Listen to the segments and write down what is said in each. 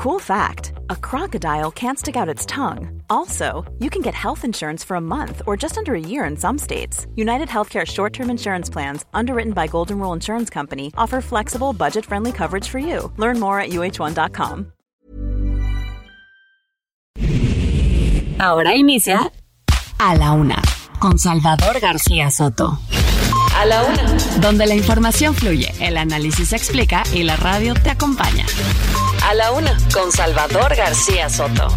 Cool fact a crocodile can't stick out its tongue. Also, you can get health insurance for a month or just under a year in some states. United Healthcare short term insurance plans, underwritten by Golden Rule Insurance Company, offer flexible, budget friendly coverage for you. Learn more at uh1.com. Ahora inicia A la Una con Salvador García Soto. A la Una. Donde la información fluye, el análisis se explica y la radio te acompaña. A la Una con Salvador García Soto.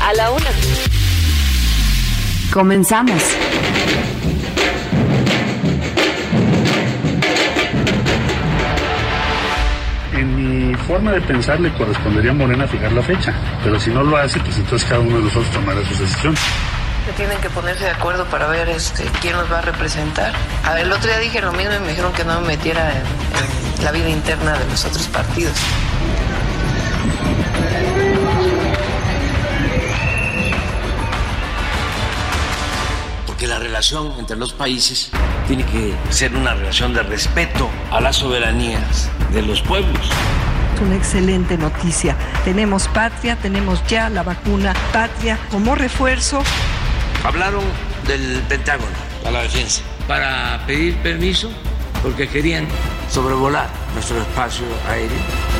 A la Una. Comenzamos. En mi forma de pensar le correspondería a Morena fijar la fecha, pero si no lo hace, pues entonces cada uno de nosotros tomará su decisión. Que tienen que ponerse de acuerdo para ver este, quién nos va a representar. A ver, el otro día dije lo mismo y me dijeron que no me metiera en, en la vida interna de los otros partidos. porque la relación entre los países tiene que ser una relación de respeto a las soberanías de los pueblos. Es una excelente noticia. Tenemos patria, tenemos ya la vacuna patria como refuerzo. Hablaron del Pentágono a la defensa para pedir permiso porque querían sobrevolar nuestro espacio aéreo.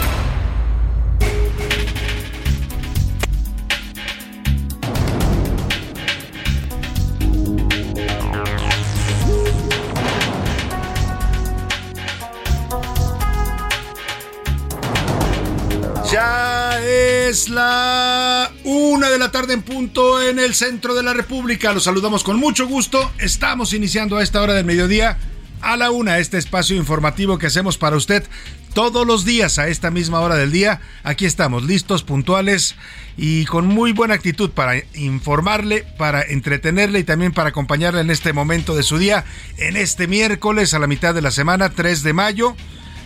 Es la una de la tarde en punto en el centro de la República. Los saludamos con mucho gusto. Estamos iniciando a esta hora del mediodía a la una este espacio informativo que hacemos para usted todos los días a esta misma hora del día. Aquí estamos listos, puntuales y con muy buena actitud para informarle, para entretenerle y también para acompañarle en este momento de su día, en este miércoles a la mitad de la semana, 3 de mayo.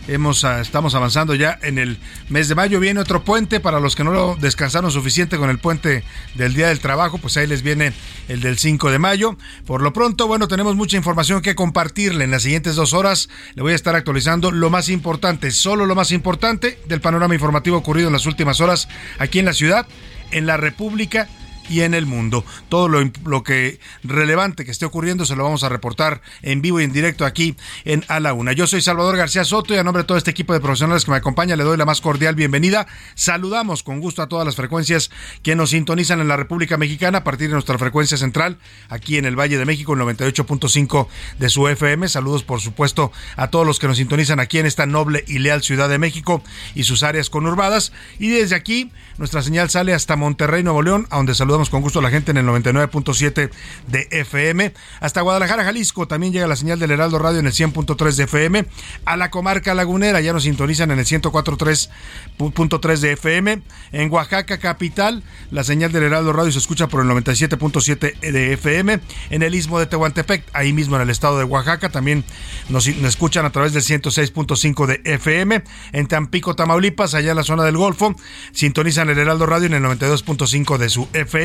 Hemos, ah, estamos avanzando ya en el mes de mayo. Viene otro puente para los que no lo descansaron suficiente con el puente del Día del Trabajo. Pues ahí les viene el del 5 de mayo. Por lo pronto, bueno, tenemos mucha información que compartirle. En las siguientes dos horas le voy a estar actualizando lo más importante, solo lo más importante del panorama informativo ocurrido en las últimas horas aquí en la ciudad, en la República y en el mundo. Todo lo, lo, que relevante que esté ocurriendo se lo vamos a reportar en vivo y en directo aquí en A la Una. Yo soy Salvador García Soto y a nombre de todo este equipo de profesionales que me acompaña le doy la más cordial bienvenida. Saludamos con gusto a todas las frecuencias que nos sintonizan en la República Mexicana a partir de nuestra frecuencia central aquí en el Valle de México, el 98.5 de su FM. Saludos por supuesto a todos los que nos sintonizan aquí en esta noble y leal Ciudad de México y sus áreas conurbadas. Y desde aquí nuestra señal sale hasta Monterrey, Nuevo León, a donde saludamos con gusto a la gente en el 99.7 de FM. Hasta Guadalajara, Jalisco, también llega la señal del Heraldo Radio en el 100.3 de FM. A la comarca lagunera ya nos sintonizan en el 104.3 de FM. En Oaxaca, capital, la señal del Heraldo Radio se escucha por el 97.7 de FM. En el istmo de Tehuantepec, ahí mismo en el estado de Oaxaca, también nos, escuchan a través del 106.5 de FM. En Tampico, Tamaulipas, allá en la zona del Golfo, sintonizan el Heraldo Radio en el 92.5 de su FM.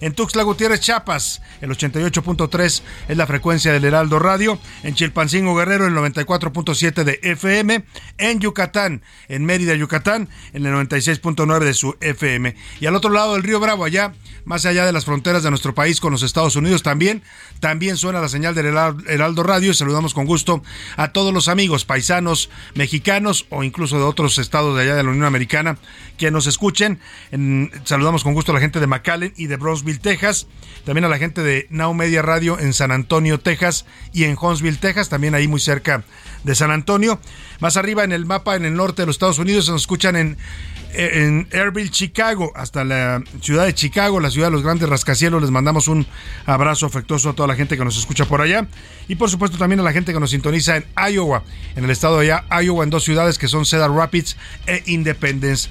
En Tuxtla Gutiérrez, Chiapas, el 88.3 es la frecuencia del Heraldo Radio. En Chilpancingo Guerrero, el 94.7 de FM. En Yucatán, en Mérida, Yucatán, en el 96.9 de su FM. Y al otro lado del río Bravo, allá, más allá de las fronteras de nuestro país con los Estados Unidos también, también suena la señal del Heraldo Radio. Y saludamos con gusto a todos los amigos paisanos mexicanos o incluso de otros estados de allá de la Unión Americana que nos escuchen. En, saludamos con gusto a la gente de Y de Brownsville, Texas. También a la gente de Now Media Radio en San Antonio, Texas y en Huntsville, Texas, también ahí muy cerca de San Antonio. Más arriba en el mapa, en el norte de los Estados Unidos, se nos escuchan en en Airville, Chicago, hasta la ciudad de Chicago, la ciudad de los grandes rascacielos. Les mandamos un abrazo afectuoso a toda la gente que nos escucha por allá. Y por supuesto también a la gente que nos sintoniza en Iowa, en el estado de allá, Iowa, en dos ciudades que son Cedar Rapids e Independence,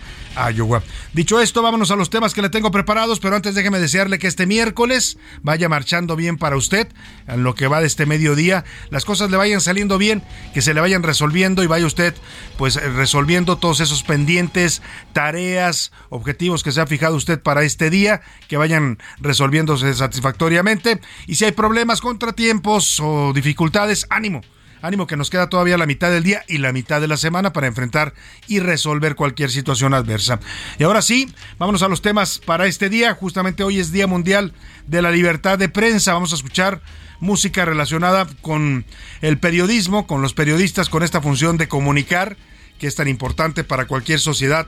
Iowa. Dicho esto, vámonos a los temas que le tengo preparados, pero antes déjeme desearle que este miércoles vaya marchando bien para usted, en lo que va de este mediodía, las cosas le vayan saliendo bien, que se le vayan resolviendo y vaya usted pues resolviendo todos esos pendientes, tareas, objetivos que se ha fijado usted para este día, que vayan resolviéndose satisfactoriamente y si hay problemas, contratiempos o dificultades, ánimo ánimo que nos queda todavía la mitad del día y la mitad de la semana para enfrentar y resolver cualquier situación adversa. Y ahora sí, vámonos a los temas para este día. Justamente hoy es Día Mundial de la Libertad de Prensa. Vamos a escuchar música relacionada con el periodismo, con los periodistas, con esta función de comunicar que es tan importante para cualquier sociedad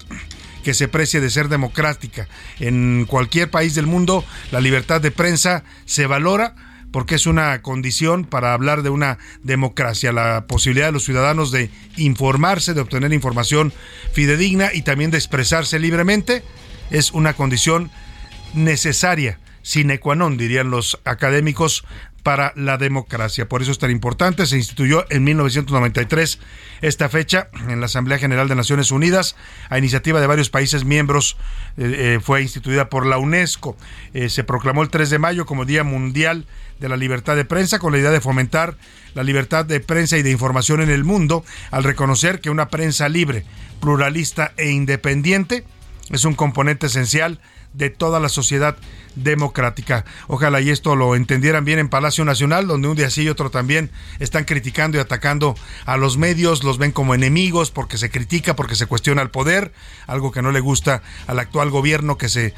que se precie de ser democrática. En cualquier país del mundo la libertad de prensa se valora porque es una condición para hablar de una democracia, la posibilidad de los ciudadanos de informarse, de obtener información fidedigna y también de expresarse libremente, es una condición necesaria, sine qua non, dirían los académicos, para la democracia. Por eso es tan importante. Se instituyó en 1993 esta fecha en la Asamblea General de Naciones Unidas a iniciativa de varios países miembros. Eh, eh, fue instituida por la UNESCO. Eh, se proclamó el 3 de mayo como Día Mundial de la Libertad de Prensa con la idea de fomentar la libertad de prensa y de información en el mundo al reconocer que una prensa libre, pluralista e independiente es un componente esencial de toda la sociedad democrática. Ojalá y esto lo entendieran bien en Palacio Nacional, donde un día sí y otro también están criticando y atacando a los medios, los ven como enemigos porque se critica, porque se cuestiona el poder, algo que no le gusta al actual gobierno, que se,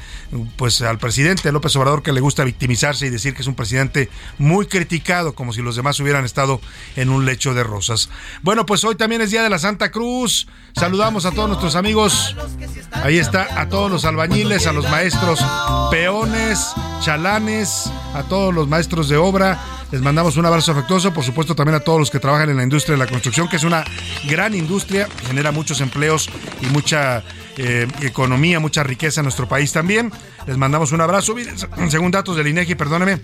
pues al presidente López Obrador, que le gusta victimizarse y decir que es un presidente muy criticado, como si los demás hubieran estado en un lecho de rosas. Bueno, pues hoy también es Día de la Santa Cruz. Saludamos a todos nuestros amigos. Ahí está, a todos los albañiles, a los maestros peones chalanes, a todos los maestros de obra. Les mandamos un abrazo afectuoso, por supuesto también a todos los que trabajan en la industria de la construcción, que es una gran industria, genera muchos empleos y mucha eh, economía, mucha riqueza en nuestro país también. Les mandamos un abrazo. Según datos del INEGI, perdóneme,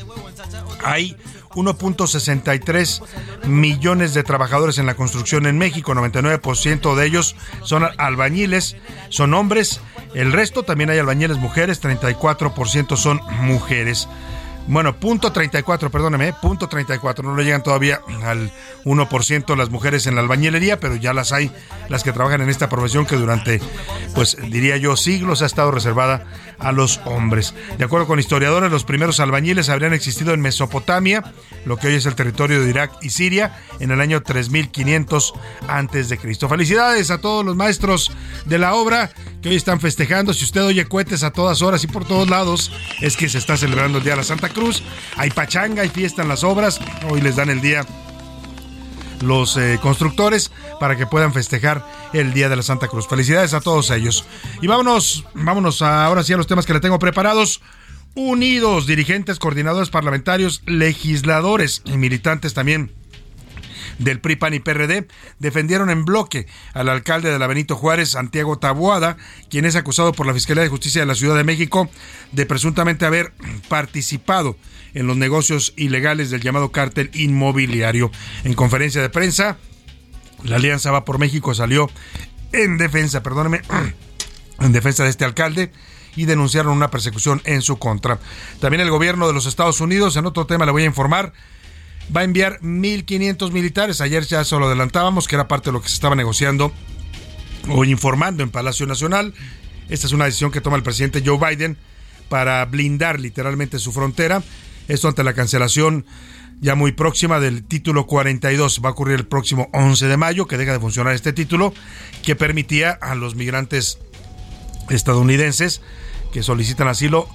hay 1.63 millones de trabajadores en la construcción en México, 99% de ellos son albañiles, son hombres, el resto también hay albañiles mujeres, 34% son mujeres. Bueno, punto 34, perdóneme, punto 34. No le llegan todavía al 1% las mujeres en la albañilería, pero ya las hay, las que trabajan en esta profesión que durante, pues diría yo, siglos ha estado reservada a los hombres. De acuerdo con historiadores, los primeros albañiles habrían existido en Mesopotamia, lo que hoy es el territorio de Irak y Siria, en el año 3500 antes de Cristo. Felicidades a todos los maestros de la obra que hoy están festejando. Si usted oye cohetes a todas horas y por todos lados, es que se está celebrando el Día de la Santa Cruz Hay pachanga, hay fiesta en las obras. Hoy les dan el día los eh, constructores para que puedan festejar el Día de la Santa Cruz. Felicidades a todos ellos. Y vámonos, vámonos ahora sí a los temas que le tengo preparados. Unidos, dirigentes, coordinadores parlamentarios, legisladores y militantes también del PRI, PAN y PRD defendieron en bloque al alcalde de la Benito Juárez, Santiago Taboada, quien es acusado por la Fiscalía de Justicia de la Ciudad de México de presuntamente haber participado en los negocios ilegales del llamado cártel inmobiliario. En conferencia de prensa, la Alianza Va por México salió en defensa, perdóneme, en defensa de este alcalde y denunciaron una persecución en su contra. También el gobierno de los Estados Unidos, en otro tema le voy a informar, va a enviar 1.500 militares. Ayer ya se lo adelantábamos, que era parte de lo que se estaba negociando o informando en Palacio Nacional. Esta es una decisión que toma el presidente Joe Biden para blindar literalmente su frontera. Esto ante la cancelación ya muy próxima del título 42. Va a ocurrir el próximo 11 de mayo, que deja de funcionar este título, que permitía a los migrantes estadounidenses que solicitan asilo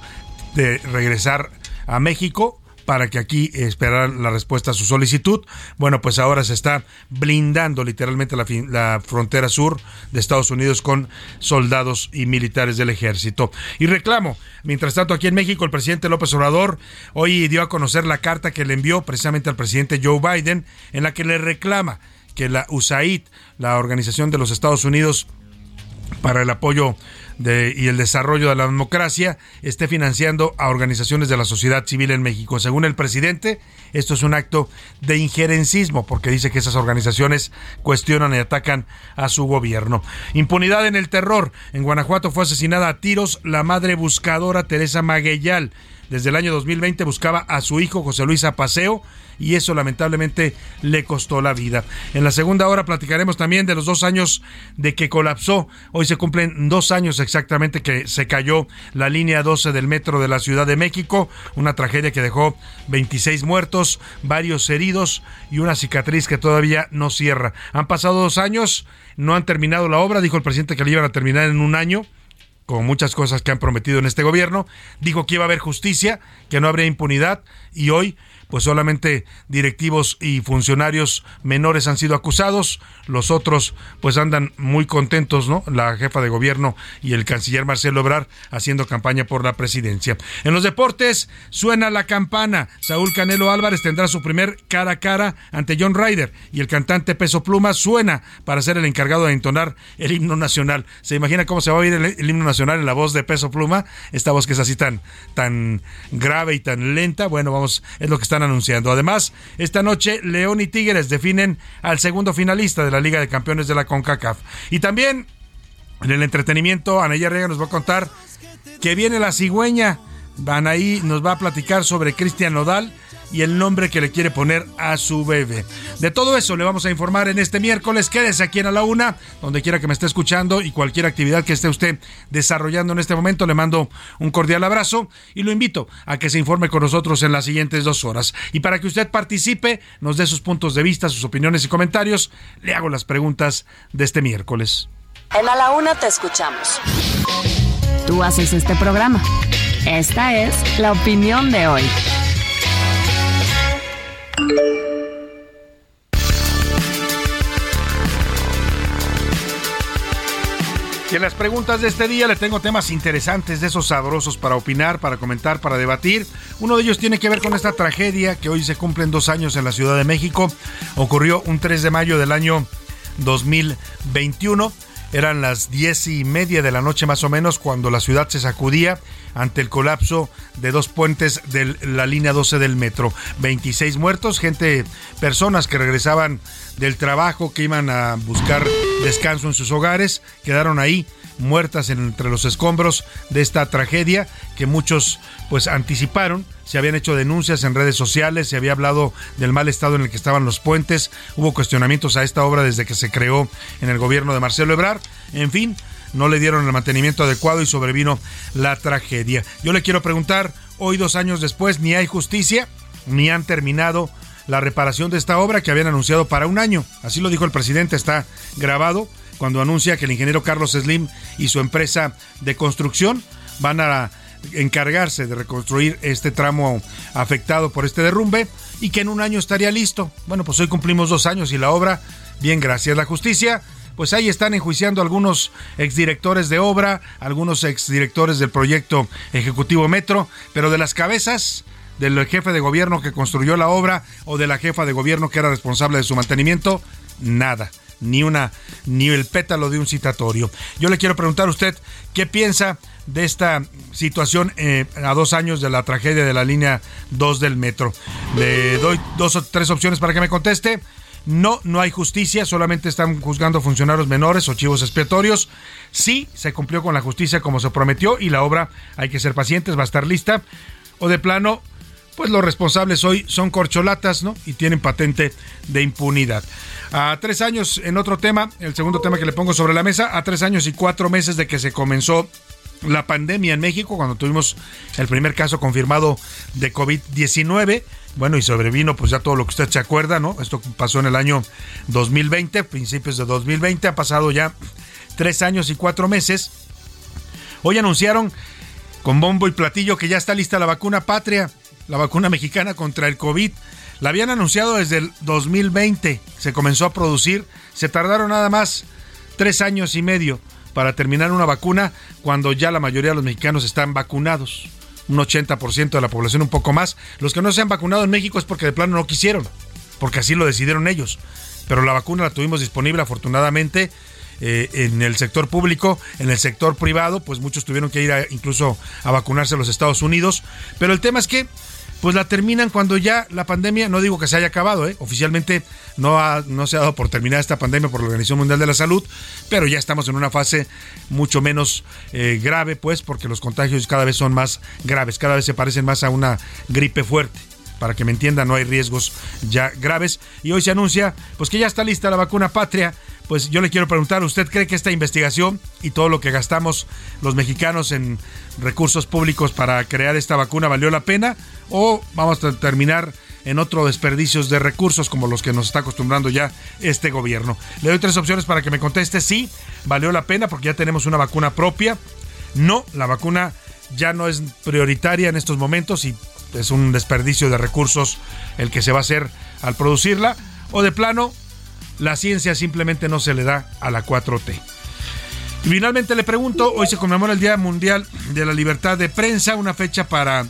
de regresar a México para que aquí esperaran la respuesta a su solicitud. Bueno, pues ahora se está blindando literalmente la, la, frontera sur de Estados Unidos con soldados y militares del ejército. Y reclamo, mientras tanto aquí en México el presidente López Obrador hoy dio a conocer la carta que le envió precisamente al presidente Joe Biden en la que le reclama que la USAID, la Organización de los Estados Unidos para el apoyo y el desarrollo de la democracia esté financiando a organizaciones de la sociedad civil en México. Según el presidente, esto es un acto de injerencismo porque dice que esas organizaciones cuestionan y atacan a su gobierno. Impunidad en el terror. En Guanajuato fue asesinada a tiros la madre buscadora Teresa Magueyal desde el año 2020 buscaba a su hijo José Luis Apaseo y eso lamentablemente le costó la vida. En la segunda hora platicaremos también de los dos años de que colapsó. Hoy se cumplen dos años exactamente que se cayó la línea 12 del metro de la Ciudad de México, una tragedia que dejó 26 muertos, varios heridos y una cicatriz que todavía no cierra. Han pasado dos años, no han terminado la obra, dijo el presidente que la iban a terminar en un año como muchas cosas que han prometido en este gobierno, dijo que iba a haber justicia, que no habría impunidad y hoy pues solamente directivos y funcionarios menores han sido acusados, los otros pues andan muy contentos, ¿no? La jefa de gobierno y el canciller Marcelo Ebrard haciendo campaña por la presidencia. En los deportes suena la campana. Saúl Canelo Álvarez tendrá su primer cara a cara ante John Ryder y el cantante Peso Pluma suena para ser el encargado de entonar el himno nacional. ¿Se imagina cómo se va a oír el, himno nacional en la voz de Peso Pluma? Esta voz que es así tan tan grave y tan lenta. Bueno, vamos, es lo que están anunciando. Además, esta noche León y Tigres definen al segundo finalista de la Liga de Campeones de la CONCACAF. Y también en el entretenimiento, Anaya Rega nos va a contar que viene la cigüeña. Anaí nos va a platicar sobre Cristian Nodal y el nombre que le quiere poner a su bebé. De todo eso le vamos a informar en este miércoles. Quédese aquí en A la Una, donde quiera que me esté escuchando y cualquier actividad que esté usted desarrollando en este momento. Le mando un cordial abrazo y lo invito a que se informe con nosotros en las siguientes dos horas. Y para que usted participe, nos dé sus puntos de vista, sus opiniones y comentarios, le hago las preguntas de este miércoles. En A la Una te escuchamos. Tú haces este programa. Esta es la opinión de hoy. Y en las preguntas de este día le tengo temas interesantes, de esos sabrosos para opinar, para comentar, para debatir. Uno de ellos tiene que ver con esta tragedia que hoy se cumplen dos años en la Ciudad de México. Ocurrió un 3 de mayo del año 2021. Eran las diez y media de la noche más o menos cuando la ciudad se sacudía ante el colapso de dos puentes de la línea 12 del metro. 26 muertos, gente, personas que regresaban del trabajo, que iban a buscar descanso en sus hogares, quedaron ahí muertas entre los escombros de esta tragedia que muchos pues anticiparon, se habían hecho denuncias en redes sociales, se había hablado del mal estado en el que estaban los puentes, hubo cuestionamientos a esta obra desde que se creó en el gobierno de Marcelo Ebrard, en fin, no le dieron el mantenimiento adecuado y sobrevino la tragedia. Yo le quiero preguntar, hoy dos años después, ni hay justicia, ni han terminado la reparación de esta obra que habían anunciado para un año. Así lo dijo el presidente, está grabado cuando anuncia que el ingeniero Carlos Slim y su empresa de construcción van a encargarse de reconstruir este tramo afectado por este derrumbe y que en un año estaría listo. Bueno, pues hoy cumplimos dos años y la obra, bien gracias a la justicia, pues ahí están enjuiciando algunos exdirectores de obra, algunos exdirectores del proyecto ejecutivo Metro, pero de las cabezas del jefe de gobierno que construyó la obra o de la jefa de gobierno que era responsable de su mantenimiento, nada ni una ni el pétalo de un citatorio. Yo le quiero preguntar a usted qué piensa de esta situación eh, a dos años de la tragedia de la línea 2 del metro. Le doy dos o tres opciones para que me conteste. No, no hay justicia, solamente están juzgando funcionarios menores o chivos expiatorios. Sí, se cumplió con la justicia como se prometió y la obra, hay que ser pacientes, va a estar lista. O de plano, pues los responsables hoy son corcholatas, ¿no? Y tienen patente de impunidad. A tres años, en otro tema, el segundo tema que le pongo sobre la mesa, a tres años y cuatro meses de que se comenzó la pandemia en México, cuando tuvimos el primer caso confirmado de COVID-19. Bueno, y sobrevino pues ya todo lo que usted se acuerda, ¿no? Esto pasó en el año 2020, principios de 2020, ha pasado ya tres años y cuatro meses. Hoy anunciaron con bombo y platillo que ya está lista la vacuna patria, la vacuna mexicana contra el COVID. La habían anunciado desde el 2020, se comenzó a producir, se tardaron nada más tres años y medio para terminar una vacuna cuando ya la mayoría de los mexicanos están vacunados. Un 80% de la población, un poco más. Los que no se han vacunado en México es porque de plano no quisieron, porque así lo decidieron ellos. Pero la vacuna la tuvimos disponible afortunadamente eh, en el sector público, en el sector privado, pues muchos tuvieron que ir incluso a vacunarse a los Estados Unidos. Pero el tema es que pues la terminan cuando ya la pandemia, no digo que se haya acabado, ¿eh? oficialmente no, no se ha dado por terminada esta pandemia por la Organización Mundial de la Salud, pero ya estamos en una fase mucho menos eh, grave, pues, porque los contagios cada vez son más graves, cada vez se parecen más a una gripe fuerte para que me entiendan, no hay riesgos ya graves. Y hoy se anuncia pues que ya está lista la vacuna patria. Pues yo le quiero preguntar, ¿usted cree que esta investigación y todo lo que gastamos los mexicanos en recursos públicos para crear esta vacuna valió la pena? ¿O vamos a terminar en otro desperdicios de recursos como los que nos está acostumbrando ya este gobierno? Le doy tres opciones para que me conteste. Sí, valió la pena porque ya tenemos una vacuna propia. No, la vacuna ya no es prioritaria en estos momentos y es un desperdicio de recursos el que se va a hacer al producirla, o de plano, la ciencia simplemente no se le da a la 4T. Y finalmente le pregunto, hoy se conmemora el Día Mundial de la Libertad de Prensa, una fecha para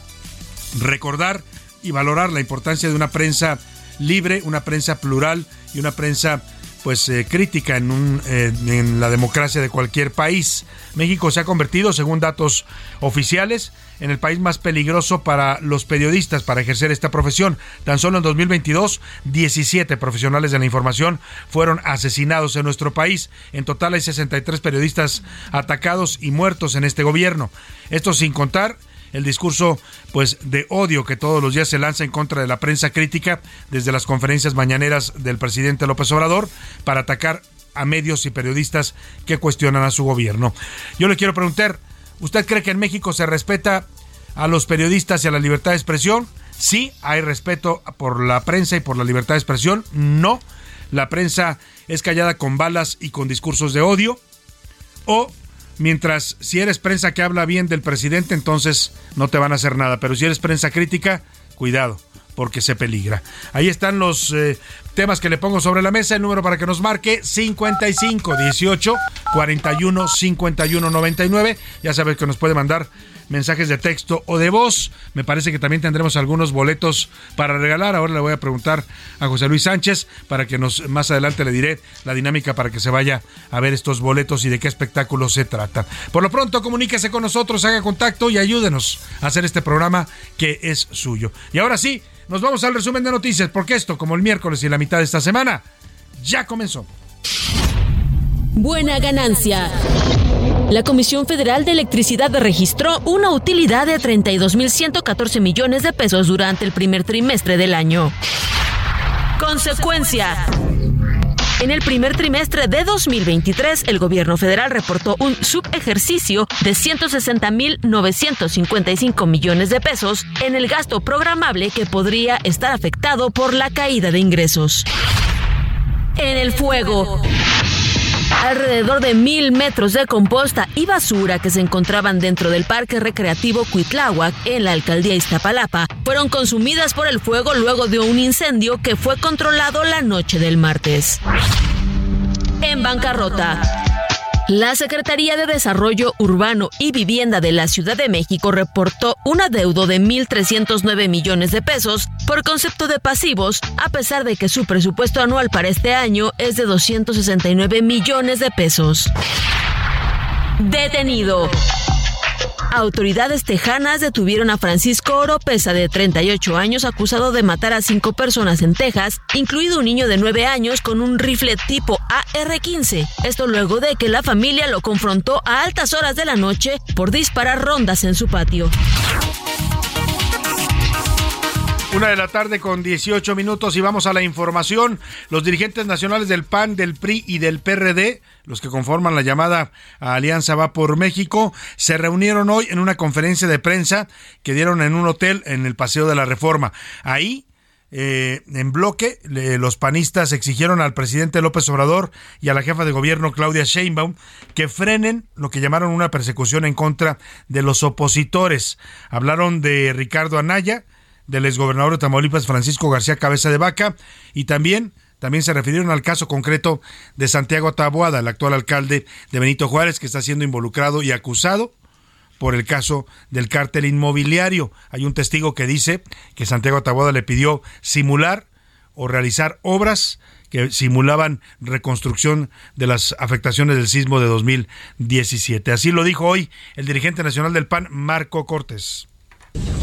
recordar y valorar la importancia de una prensa libre, una prensa plural y una prensa pues eh, crítica en, un, eh, en la democracia de cualquier país. México se ha convertido, según datos oficiales, en el país más peligroso para los periodistas para ejercer esta profesión. Tan solo en 2022, 17 profesionales de la información fueron asesinados en nuestro país. En total hay 63 periodistas atacados y muertos en este gobierno. Esto sin contar el discurso pues de odio que todos los días se lanza en contra de la prensa crítica desde las conferencias mañaneras del presidente López Obrador para atacar a medios y periodistas que cuestionan a su gobierno. Yo le quiero preguntar, ¿usted cree que en México se respeta a los periodistas y a la libertad de expresión? Sí, hay respeto por la prensa y por la libertad de expresión. No, la prensa es callada con balas y con discursos de odio. O Mientras si eres prensa que habla bien del presidente, entonces no te van a hacer nada. Pero si eres prensa crítica, cuidado, porque se peligra. Ahí están los eh, temas que le pongo sobre la mesa. El número para que nos marque 55 18 41 51 99. Ya sabes que nos puede mandar mensajes de texto o de voz. Me parece que también tendremos algunos boletos para regalar. Ahora le voy a preguntar a José Luis Sánchez para que nos más adelante le diré la dinámica para que se vaya a ver estos boletos y de qué espectáculo se trata. Por lo pronto, comuníquese con nosotros, haga contacto y ayúdenos a hacer este programa que es suyo. Y ahora sí, nos vamos al resumen de noticias, porque esto, como el miércoles y la mitad de esta semana, ya comenzó. Buena ganancia. La Comisión Federal de Electricidad registró una utilidad de 32.114 millones de pesos durante el primer trimestre del año. Consecuencia. En el primer trimestre de 2023, el gobierno federal reportó un subejercicio de 160.955 millones de pesos en el gasto programable que podría estar afectado por la caída de ingresos. En el fuego. Alrededor de mil metros de composta y basura que se encontraban dentro del Parque Recreativo Cuitláhuac en la alcaldía Iztapalapa fueron consumidas por el fuego luego de un incendio que fue controlado la noche del martes. En bancarrota. La Secretaría de Desarrollo Urbano y Vivienda de la Ciudad de México reportó un adeudo de 1.309 millones de pesos por concepto de pasivos, a pesar de que su presupuesto anual para este año es de 269 millones de pesos. Detenido. Autoridades tejanas detuvieron a Francisco Oropesa, de 38 años, acusado de matar a cinco personas en Texas, incluido un niño de 9 años con un rifle tipo AR-15. Esto luego de que la familia lo confrontó a altas horas de la noche por disparar rondas en su patio. Una de la tarde con 18 minutos y vamos a la información. Los dirigentes nacionales del PAN, del PRI y del PRD, los que conforman la llamada Alianza Va por México, se reunieron hoy en una conferencia de prensa que dieron en un hotel en el Paseo de la Reforma. Ahí eh, en bloque, los panistas exigieron al presidente López Obrador y a la jefa de gobierno Claudia Sheinbaum que frenen lo que llamaron una persecución en contra de los opositores. Hablaron de Ricardo Anaya, del exgobernador de Tamaulipas Francisco García Cabeza de Vaca y también también se refirieron al caso concreto de Santiago Taboada, el actual alcalde de Benito Juárez, que está siendo involucrado y acusado por el caso del cártel inmobiliario. Hay un testigo que dice que Santiago Taboada le pidió simular o realizar obras que simulaban reconstrucción de las afectaciones del sismo de 2017. Así lo dijo hoy el dirigente nacional del PAN, Marco Cortés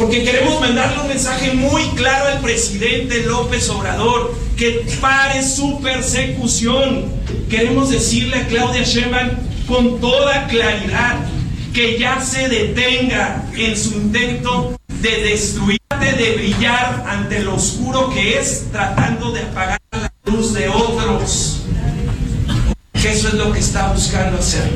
Porque queremos mandarle un mensaje muy claro al presidente López Obrador, que pare su persecución. Queremos decirle a Claudia Sheinbaum con toda claridad que ya se detenga en su intento de destruir, de brillar ante lo oscuro que es, tratando de apagar la luz de otros. Que eso es lo que está buscando hacer.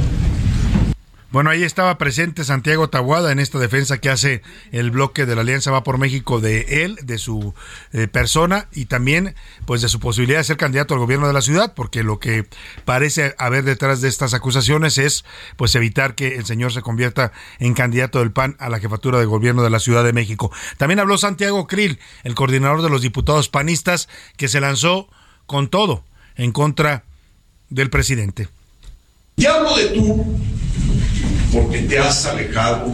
Bueno, ahí estaba presente Santiago Tabuada en esta defensa que hace el bloque de la Alianza Va por México de él, de su eh, persona y también pues de su posibilidad de ser candidato al gobierno de la ciudad, porque lo que parece haber detrás de estas acusaciones es pues evitar que el señor se convierta en candidato del PAN a la jefatura de gobierno de la Ciudad de México. También habló Santiago Krill, el coordinador de los diputados panistas, que se lanzó con todo en contra del presidente. Y hablo de tú porque te has alejado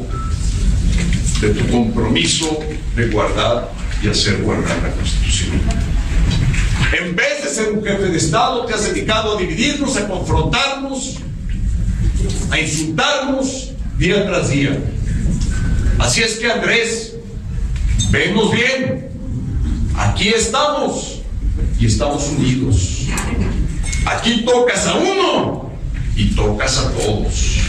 de tu compromiso de guardar y hacer guardar la Constitución. En vez de ser un jefe de Estado, te has dedicado a dividirnos, a confrontarnos, a insultarnos día tras día. Así es que Andrés, vemos bien, aquí estamos y estamos unidos. Aquí tocas a uno y tocas a todos.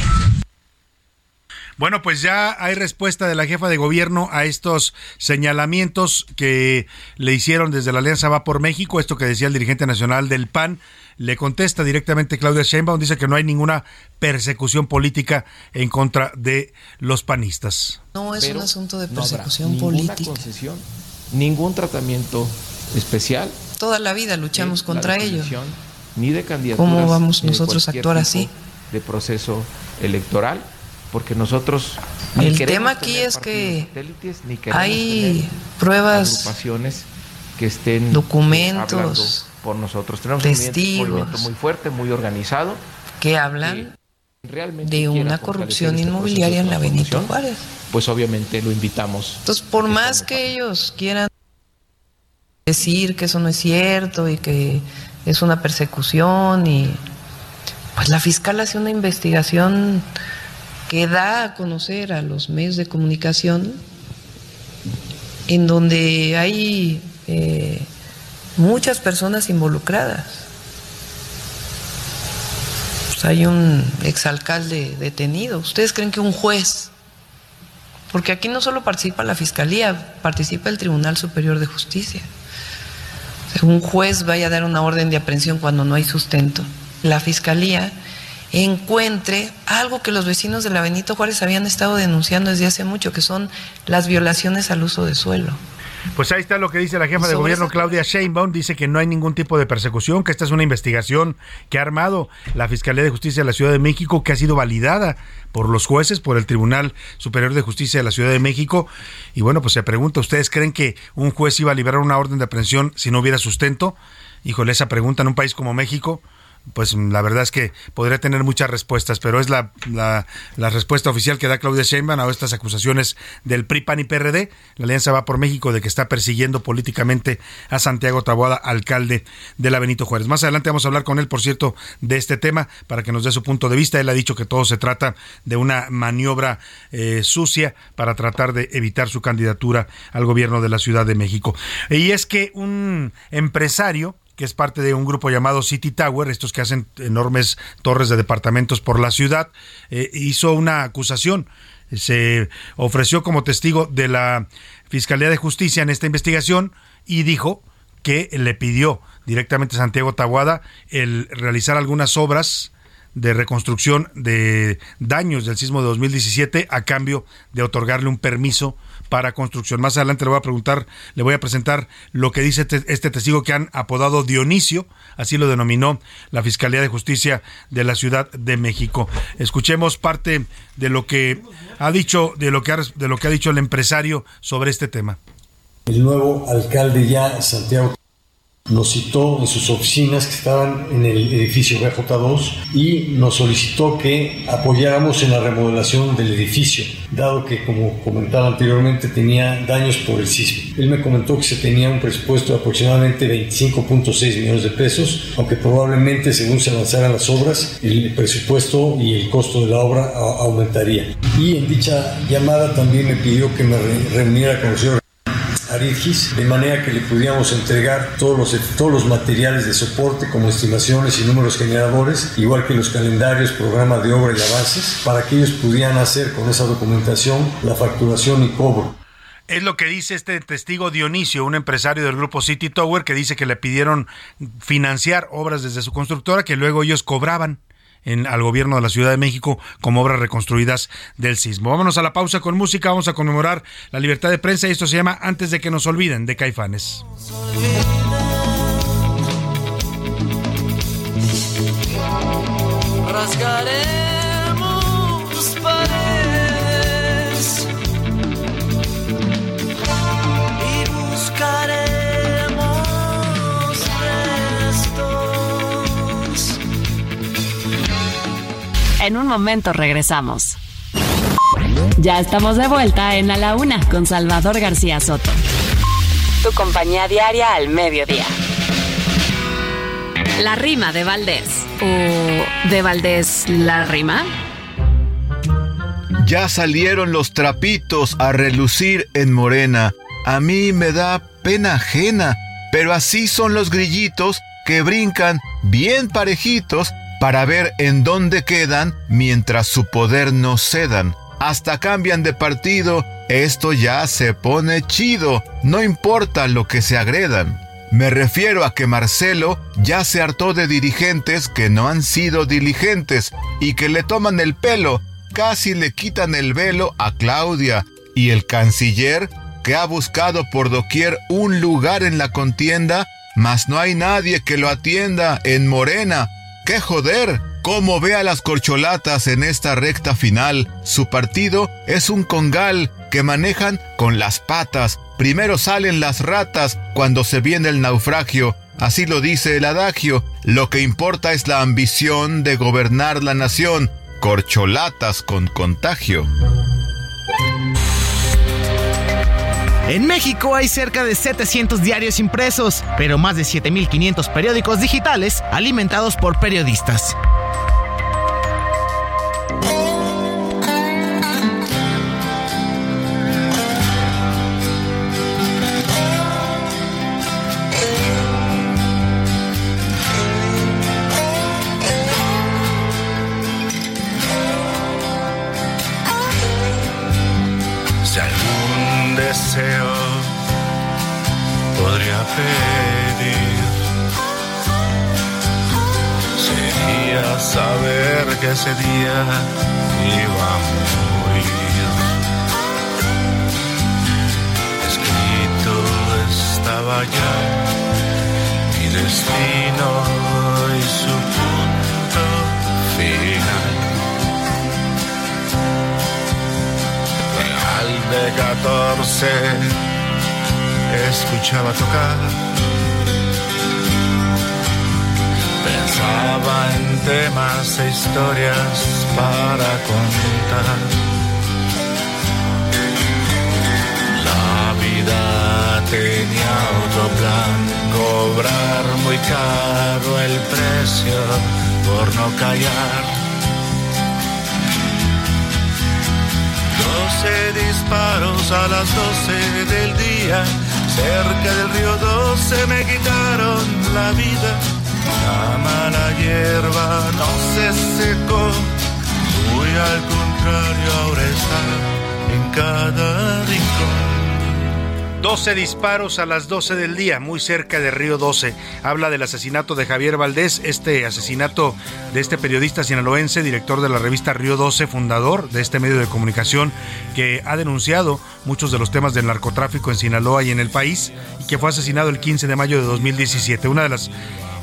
Bueno, pues ya hay respuesta de la jefa de gobierno a estos señalamientos que le hicieron desde la Alianza Va por México, esto que decía el dirigente nacional del PAN. Le contesta directamente Claudia Sheinbaum, dice que no hay ninguna persecución política en contra de los panistas. No es un asunto de persecución política. Ninguna concesión, ningún tratamiento especial. Toda la vida luchamos contra ello. Ni de candidaturas. ¿Cómo vamos nosotros a actuar así? De proceso electoral porque nosotros el tema aquí es que hay pruebas agrupaciones que estén documentos por nosotros. Tenemos testigos, un movimiento muy fuerte muy organizado que hablan de una corrupción este inmobiliaria en la Benito Juárez. pues obviamente lo invitamos entonces por más que ellos quieran decir que eso no es cierto y que es una persecución y pues la fiscal hace una investigación que da a conocer a los medios de comunicación, en donde hay eh, muchas personas involucradas. Pues hay un exalcalde detenido. ¿Ustedes creen que un juez, porque aquí no solo participa la Fiscalía, participa el Tribunal Superior de Justicia, un juez vaya a dar una orden de aprehensión cuando no hay sustento? La Fiscalía encuentre algo que los vecinos de la Benito Juárez habían estado denunciando desde hace mucho, que son las violaciones al uso de suelo. Pues ahí está lo que dice la jefa de gobierno Claudia Sheinbaum, dice que no hay ningún tipo de persecución, que esta es una investigación que ha armado la Fiscalía de Justicia de la Ciudad de México, que ha sido validada por los jueces, por el Tribunal Superior de Justicia de la Ciudad de México. Y bueno, pues se pregunta, ¿ustedes creen que un juez iba a liberar una orden de aprehensión si no hubiera sustento? Híjole, esa pregunta en un país como México, pues la verdad es que podría tener muchas respuestas, pero es la, la, respuesta oficial que da Claudia Sheinbaum a estas acusaciones del PRI, PAN y PRD. La Alianza va por México de que está persiguiendo políticamente a Santiago Taboada, alcalde de la Benito Juárez. Más adelante vamos a hablar con él, por cierto, de este tema para que nos dé su punto de vista. Él ha dicho que todo se trata de una maniobra eh, sucia para tratar de evitar su candidatura al gobierno de la Ciudad de México. Y es que un empresario que es parte de un grupo llamado City Tower, estos que hacen enormes torres de departamentos por la ciudad, eh, hizo una acusación. Se ofreció como testigo de la Fiscalía de Justicia en esta investigación y dijo que le pidió directamente a Santiago Taguada el realizar algunas obras de reconstrucción de daños del sismo de 2017 a cambio de otorgarle un permiso para construcción. Más adelante le voy a preguntar, le voy a presentar lo que dice este testigo que han apodado Dionisio, así lo denominó la Fiscalía de Justicia de la Ciudad de México. Escuchemos parte de lo que ha dicho, de lo que ha, de lo que ha dicho el empresario sobre este tema. El nuevo alcalde ya, Santiago nos citó en sus oficinas que estaban en el edificio BJ2 y nos solicitó que apoyáramos en la remodelación del edificio, dado que, como comentaba anteriormente, tenía daños por el sismo. Él me comentó que se tenía un presupuesto de aproximadamente 25.6 millones de pesos, aunque probablemente según se avanzaran las obras, el presupuesto y el costo de la obra aumentaría. Y en dicha llamada también me pidió que me reuniera con el señor De manera que le pudiéramos entregar todos los, todos los materiales de soporte como estimaciones y números generadores, igual que los calendarios, programas de obra y avances, para que ellos pudieran hacer con esa documentación la facturación y cobro. Es lo que dice este testigo Dionisio, un empresario del grupo City Tower, que dice que le pidieron financiar obras desde su constructora que luego ellos cobraban al gobierno de la Ciudad de México como obras reconstruidas del sismo. Vámonos a la pausa con música, vamos a conmemorar la libertad de prensa y esto se llama Antes de que nos olviden de Caifanes. En un momento regresamos. Ya estamos de vuelta en A la Una con Salvador García Soto. Tu compañía diaria al mediodía. La rima de Valdés. ¿O de Valdés la rima? Ya salieron los trapitos a relucir en Morena. A mí me da pena ajena, pero así son los grillitos que brincan bien parejitos para ver en dónde quedan mientras su poder no cedan. Hasta cambian de partido, esto ya se pone chido, no importa lo que se agredan. Me refiero a que Marcelo ya se hartó de dirigentes que no han sido diligentes y que le toman el pelo, casi le quitan el velo a Claudia y el canciller que ha buscado por doquier un lugar en la contienda, mas no hay nadie que lo atienda en Morena ¡Qué joder! ¿Cómo ve a las corcholatas en esta recta final? Su partido es un congal que manejan con las patas. Primero salen las ratas cuando se viene el naufragio. Así lo dice el adagio. Lo que importa es la ambición de gobernar la nación. Corcholatas con contagio. En México hay cerca de 700 diarios impresos, pero más de 7.500 periódicos digitales alimentados por periodistas. Iba a morir. Escrito estaba ya mi destino y su punto final. Real de 14 escuchaba tocar. Pensaba en temas e historias para contar. La vida tenía otro plan, cobrar muy caro el precio por no callar. Doce disparos a las doce del día Cerca del río 12 me quitaron la vida. La mala hierba no se secó. Muy al contrario, ahora está en cada rincón. 12 disparos a las 12 del día, muy cerca de Río 12. Habla del asesinato de Javier Valdés, este asesinato de este periodista sinaloense, director de la revista Río 12, fundador de este medio de comunicación, que ha denunciado muchos de los temas del narcotráfico en Sinaloa y en el país, y que fue asesinado el 15 de mayo de 2017. Una de las,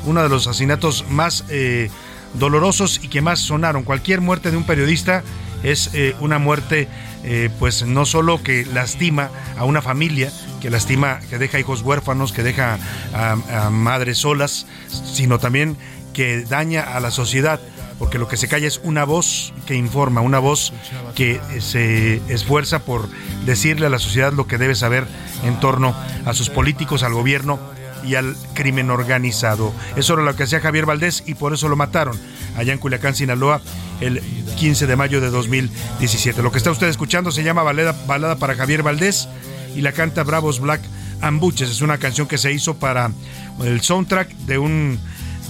uno de los asesinatos más eh, dolorosos y que más sonaron. Cualquier muerte de un periodista es eh, una muerte eh, pues no solo que lastima a una familia, que lastima, que deja hijos huérfanos, que deja a, madres solas, sino también que daña a la sociedad porque lo que se calla es una voz que informa, una voz que se esfuerza por decirle a la sociedad lo que debe saber en torno a sus políticos, al gobierno y al crimen organizado. Eso era lo que hacía Javier Valdés y por eso lo mataron allá en Culiacán, Sinaloa, el 15 de mayo de 2017. Lo que está usted escuchando se llama Balada, Balada para Javier Valdés y la canta Bravos Black Ambuches. Es una canción que se hizo para el soundtrack de un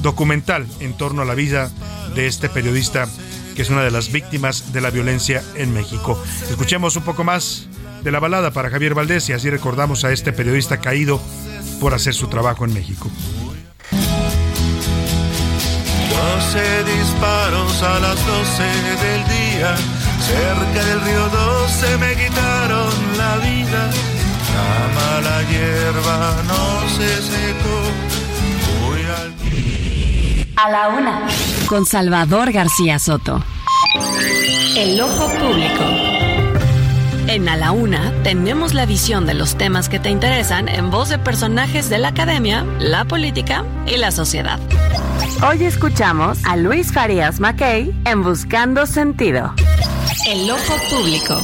documental en torno a la vida de este periodista que es una de las víctimas de la violencia en México. Escuchemos un poco más de la balada para Javier Valdés y así recordamos a este periodista caído por hacer su trabajo en México. 12 disparos a las 12 del día, cerca del río 12 me quitaron la vida. La mala hierba no se secó, muy al... A la una, con Salvador García Soto. El ojo público. En A la Una tenemos la visión de los temas que te interesan en voz de personajes de la academia, la política y la sociedad. Hoy escuchamos a Luis Farías Mackey en Buscando Sentido. El ojo público.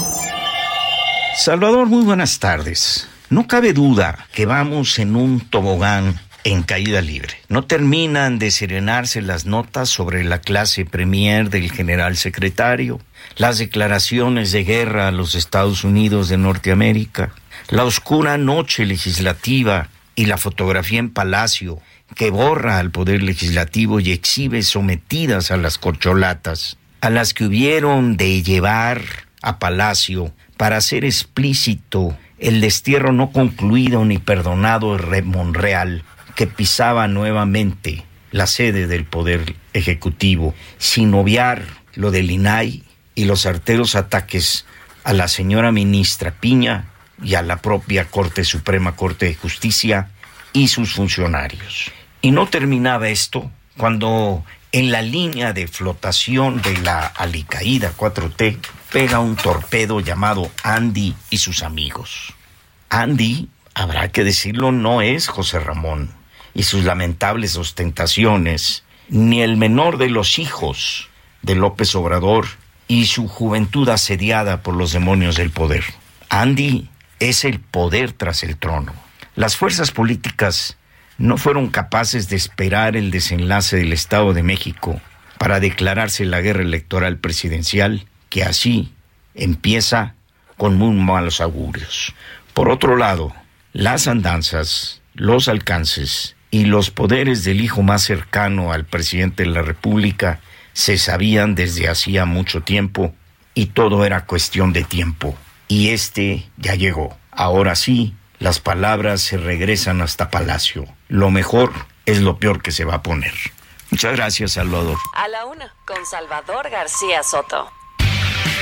Salvador, muy buenas tardes. No cabe duda que vamos en un tobogán en caída libre. No terminan de serenarse las notas sobre la clase premier del general secretario, las declaraciones de guerra a los Estados Unidos de Norteamérica, la oscura noche legislativa y la fotografía en Palacio que borra al poder legislativo y exhibe sometidas a las corcholatas, a las que hubieron de llevar a Palacio para hacer explícito el destierro no concluido ni perdonado de Monreal que pisaba nuevamente la sede del Poder Ejecutivo, sin obviar lo del INAI y los arteros ataques a la señora ministra Piña y a la propia Corte Suprema Corte de Justicia y sus funcionarios. Y no terminaba esto cuando en la línea de flotación de la alicaída 4T pega un torpedo llamado Andy y sus amigos. Andy, habrá que decirlo, no es José Ramón y sus lamentables ostentaciones, ni el menor de los hijos de López Obrador y su juventud asediada por los demonios del poder. Andy es el poder tras el trono. Las fuerzas políticas no fueron capaces de esperar el desenlace del Estado de México para declararse la guerra electoral presidencial, que así empieza con muy malos augurios. Por otro lado, las andanzas, los alcances y los poderes del hijo más cercano al presidente de la República se sabían desde hacía mucho tiempo y todo era cuestión de tiempo. Y este ya llegó. Ahora sí, las palabras se regresan hasta Palacio. Lo mejor es lo peor que se va a poner. Muchas gracias, Salvador. A la una, con Salvador García Soto.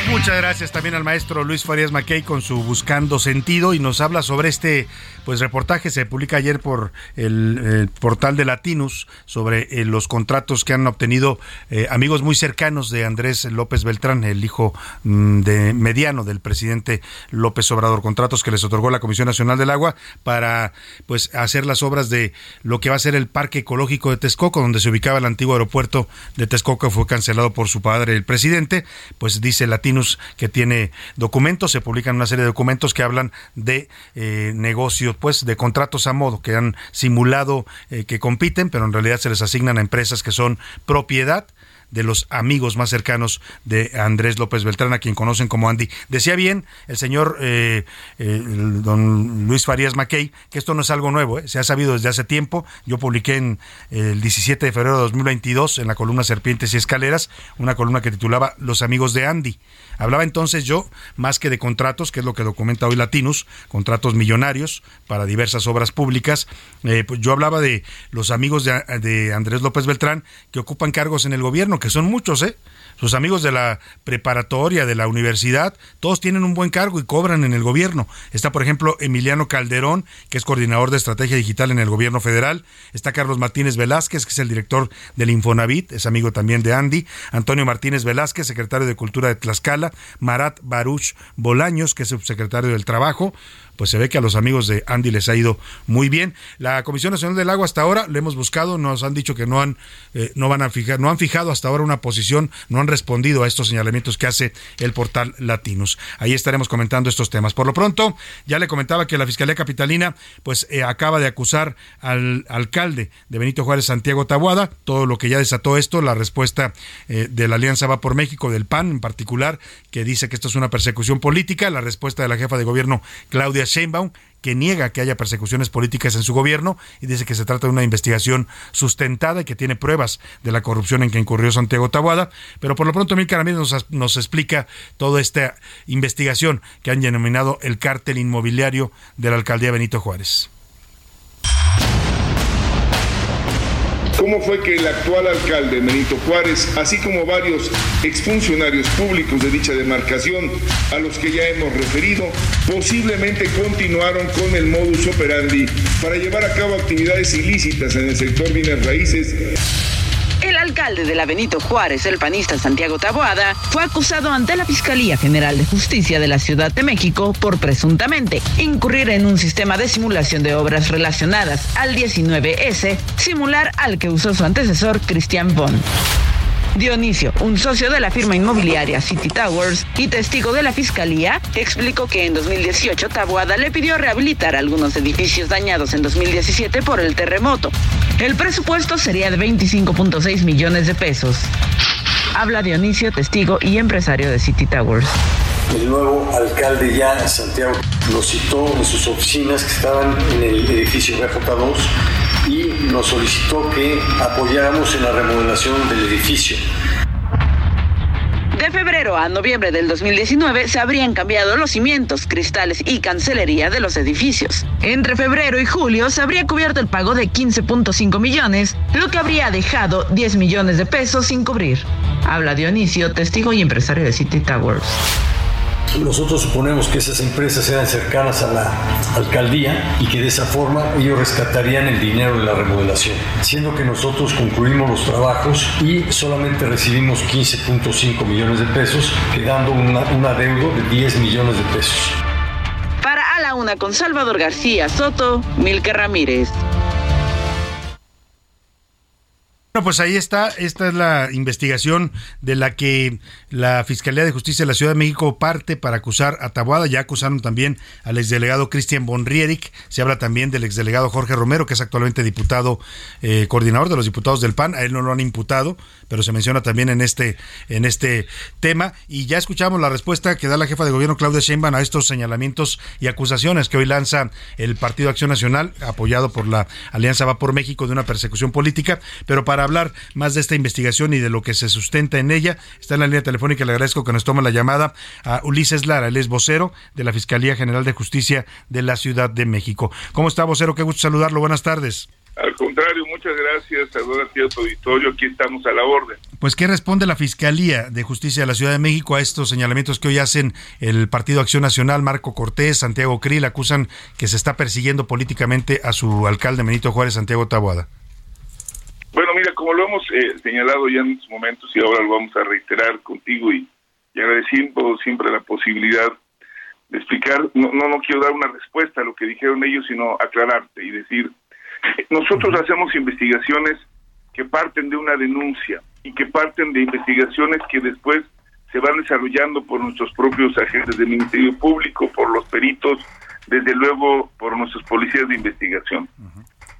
Muchas gracias también al maestro Luis Farías Mackey con su Buscando Sentido y nos habla sobre este pues reportaje se publica ayer por el, portal de Latinus sobre eh, los contratos que han obtenido eh, amigos muy cercanos de Andrés López Beltrán, el hijo mm, de mediano del presidente López Obrador, contratos que les otorgó la Comisión Nacional del Agua para pues hacer las obras de lo que va a ser el Parque Ecológico de Texcoco, donde se ubicaba el antiguo aeropuerto de Texcoco, fue cancelado por su padre el presidente, pues dice Latinus que tiene documentos, se publican una serie de documentos que hablan de eh, negocios pues de contratos a modo que han simulado eh, que compiten, pero en realidad se les asignan a empresas que son propiedad de los amigos más cercanos de Andrés López Beltrán, a quien conocen como Andy. Decía bien el señor eh, eh, don Luis Farías Mackey que esto no es algo nuevo, se ha sabido desde hace tiempo. Yo publiqué en el 17 de febrero de 2022 en la columna Serpientes y Escaleras una columna que titulaba Los amigos de Andy. Hablaba entonces yo más que de contratos, que es lo que documenta hoy Latinus, contratos millonarios para diversas obras públicas. Eh, pues yo hablaba de los amigos de, Andrés López Beltrán que ocupan cargos en el gobierno, que son muchos, ¿eh? Sus amigos de la preparatoria, de la universidad, todos tienen un buen cargo y cobran en el gobierno. Está, por ejemplo, Emiliano Calderón, que es coordinador de estrategia digital en el gobierno federal. Está Carlos Martínez Velázquez, que es el director del Infonavit, es amigo también de Andy. Antonio Martínez Velázquez, secretario de Cultura de Tlaxcala. Marat Baruch Bolaños, que es subsecretario del Trabajo pues se ve que a los amigos de Andy les ha ido muy bien. La Comisión Nacional del Agua hasta ahora lo hemos buscado, nos han dicho que no han eh, no van a fijar, no han fijado hasta ahora una posición, no han respondido a estos señalamientos que hace el portal Latinos. Ahí estaremos comentando estos temas. Por lo pronto, ya le comentaba que la Fiscalía Capitalina pues eh, acaba de acusar al alcalde de Benito Juárez Santiago Tabuada, todo lo que ya desató esto, la respuesta eh, de la Alianza Va por México, del PAN en particular, que dice que esto es una persecución política, la respuesta de la jefa de gobierno Claudia Sheinbaum, que niega que haya persecuciones políticas en su gobierno y dice que se trata de una investigación sustentada y que tiene pruebas de la corrupción en que incurrió Santiago Tabuada. Pero por lo pronto, Mil Ramírez nos, nos explica toda esta investigación que han denominado el cártel inmobiliario de la alcaldía Benito Juárez. Cómo fue que el actual alcalde Benito Juárez, así como varios exfuncionarios públicos de dicha demarcación a los que ya hemos referido, posiblemente continuaron con el modus operandi para llevar a cabo actividades ilícitas en el sector bienes raíces alcalde de la Benito Juárez, el panista Santiago Taboada, fue acusado ante la Fiscalía General de Justicia de la Ciudad de México por presuntamente incurrir en un sistema de simulación de obras relacionadas al 19S, similar al que usó su antecesor Christian Bond. Dionisio, un socio de la firma inmobiliaria City Towers y testigo de la fiscalía, explicó que en 2018 Tabuada le pidió rehabilitar algunos edificios dañados en 2017 por el terremoto. El presupuesto sería de 25.6 millones de pesos. Habla Dionisio, testigo y empresario de City Towers. El nuevo alcalde ya, Santiago, lo citó en sus oficinas que estaban en el edificio BJ2 y nos solicitó que apoyáramos en la remodelación del edificio. De febrero a noviembre del 2019 se habrían cambiado los cimientos, cristales y cancelería de los edificios. Entre febrero y julio se habría cubierto el pago de 15.5 millones, lo que habría dejado 10 millones de pesos sin cubrir. Habla Dionisio, testigo y empresario de City Towers. Nosotros suponemos que esas empresas eran cercanas a la alcaldía y que de esa forma ellos rescatarían el dinero de la remodelación, siendo que nosotros concluimos los trabajos y solamente recibimos 15.5 millones de pesos, quedando una, un adeudo de 10 millones de pesos. Para A la Una con Salvador García Soto, Milke Ramírez. Bueno, pues ahí está, esta es la investigación de la que la Fiscalía de Justicia de la Ciudad de México parte para acusar a Tabuada, ya acusaron también al exdelegado Cristian Bonrieric, se habla también del exdelegado Jorge Romero, que es actualmente diputado, eh, coordinador de los diputados del PAN, a él no lo han imputado, pero se menciona también en este, en este tema, y ya escuchamos la respuesta que da la jefa de gobierno Claudia Sheinbaum a estos señalamientos y acusaciones que hoy lanza el Partido Acción Nacional, apoyado por la Alianza Va por México de una persecución política, pero para hablar más de esta investigación y de lo que se sustenta en ella, está en la línea telefónica, le agradezco que nos tome la llamada a Ulises Lara, él es vocero de la Fiscalía General de Justicia de la Ciudad de México. ¿Cómo está, vocero? Qué gusto saludarlo. Buenas tardes. Al contrario, muchas gracias. A ti auditorio. Aquí estamos a la orden. Pues, ¿qué responde la Fiscalía de Justicia de la Ciudad de México a estos señalamientos que hoy hacen el Partido Acción Nacional, Marco Cortés, Santiago Krill, acusan que se está persiguiendo políticamente a su alcalde Benito Juárez, Santiago Taboada? Bueno, mira, como lo hemos eh, señalado ya en estos momentos y ahora lo vamos a reiterar contigo y, y agradeciendo siempre la posibilidad de explicar, no, no, no quiero dar una respuesta a lo que dijeron ellos, sino aclararte y decir, nosotros hacemos investigaciones que parten de una denuncia y que parten de investigaciones que después se van desarrollando por nuestros propios agentes del Ministerio Público, por los peritos, desde luego por nuestros policías de investigación.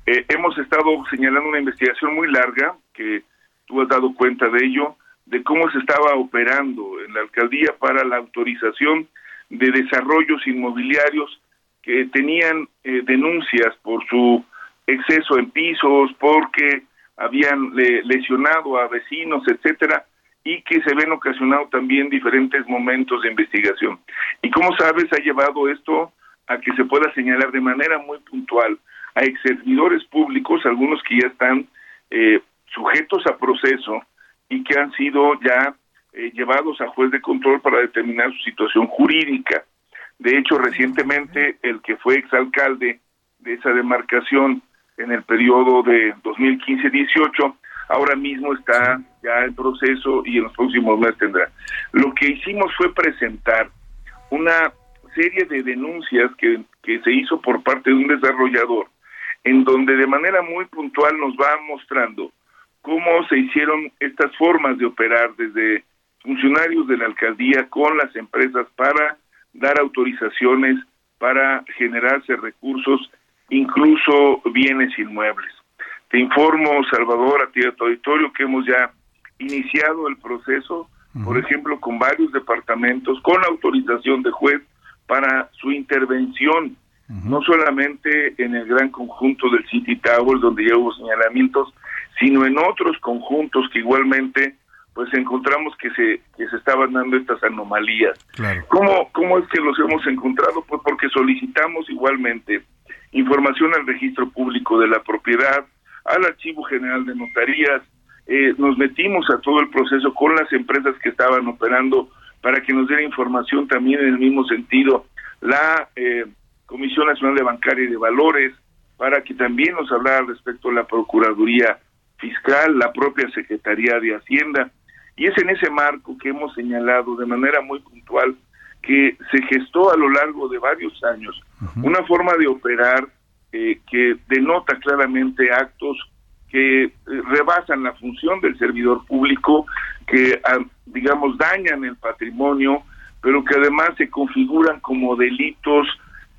Eh, hemos estado señalando una investigación muy larga, que tú has dado cuenta de ello, de cómo se estaba operando en la alcaldía para la autorización de desarrollos inmobiliarios que tenían eh, denuncias por su exceso en pisos, porque habían lesionado a vecinos, etcétera, y que se ven ocasionado también diferentes momentos de investigación. Y como sabes, ha llevado esto a que se pueda señalar de manera muy puntual a ex servidores públicos, algunos que ya están eh, sujetos a proceso y que han sido ya eh, llevados a juez de control para determinar su situación jurídica. De hecho, recientemente el que fue exalcalde de esa demarcación en el periodo de 2015-18, ahora mismo está ya en proceso y en los próximos meses tendrá. Lo que hicimos fue presentar una serie de denuncias que, que se hizo por parte de un desarrollador, en donde de manera muy puntual nos va mostrando cómo se hicieron estas formas de operar desde funcionarios de la alcaldía con las empresas para dar autorizaciones, para generarse recursos, incluso bienes inmuebles. Te informo, Salvador, a ti a tu auditorio, que hemos ya iniciado el proceso, por ejemplo, con varios departamentos, con autorización de juez para su intervención, no solamente en el gran conjunto del City Tower, donde ya hubo señalamientos, sino en otros conjuntos que igualmente pues encontramos que se que se estaban dando estas anomalías. ¿Cómo, ¿Cómo es que los hemos encontrado? Pues porque solicitamos igualmente información al registro público de la propiedad, al archivo general de notarías, eh, nos metimos a todo el proceso con las empresas que estaban operando para que nos diera información también en el mismo sentido la eh, Comisión Nacional de Bancaria y de Valores, para que también nos hablara respecto a la Procuraduría Fiscal, la propia Secretaría de Hacienda. Y es en ese marco que hemos señalado de manera muy puntual que se gestó a lo largo de varios años una forma de operar eh, que denota claramente actos que eh, rebasan la función del servidor público, que ah, digamos dañan el patrimonio, pero que además se configuran como delitos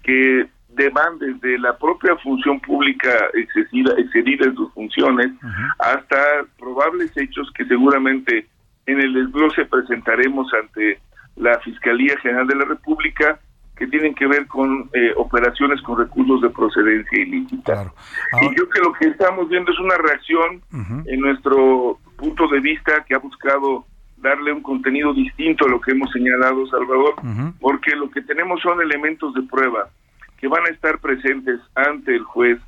que van desde la propia función pública excesiva, excedida en sus funciones hasta probables hechos que seguramente en el desglose presentaremos ante la Fiscalía General de la República que tienen que ver con eh, operaciones con recursos de procedencia ilícita. Y yo creo que lo que estamos viendo es una reacción en nuestro punto de vista que ha buscado darle un contenido distinto a lo que hemos señalado, Salvador, porque lo que tenemos son elementos de prueba que van a estar presentes ante el juez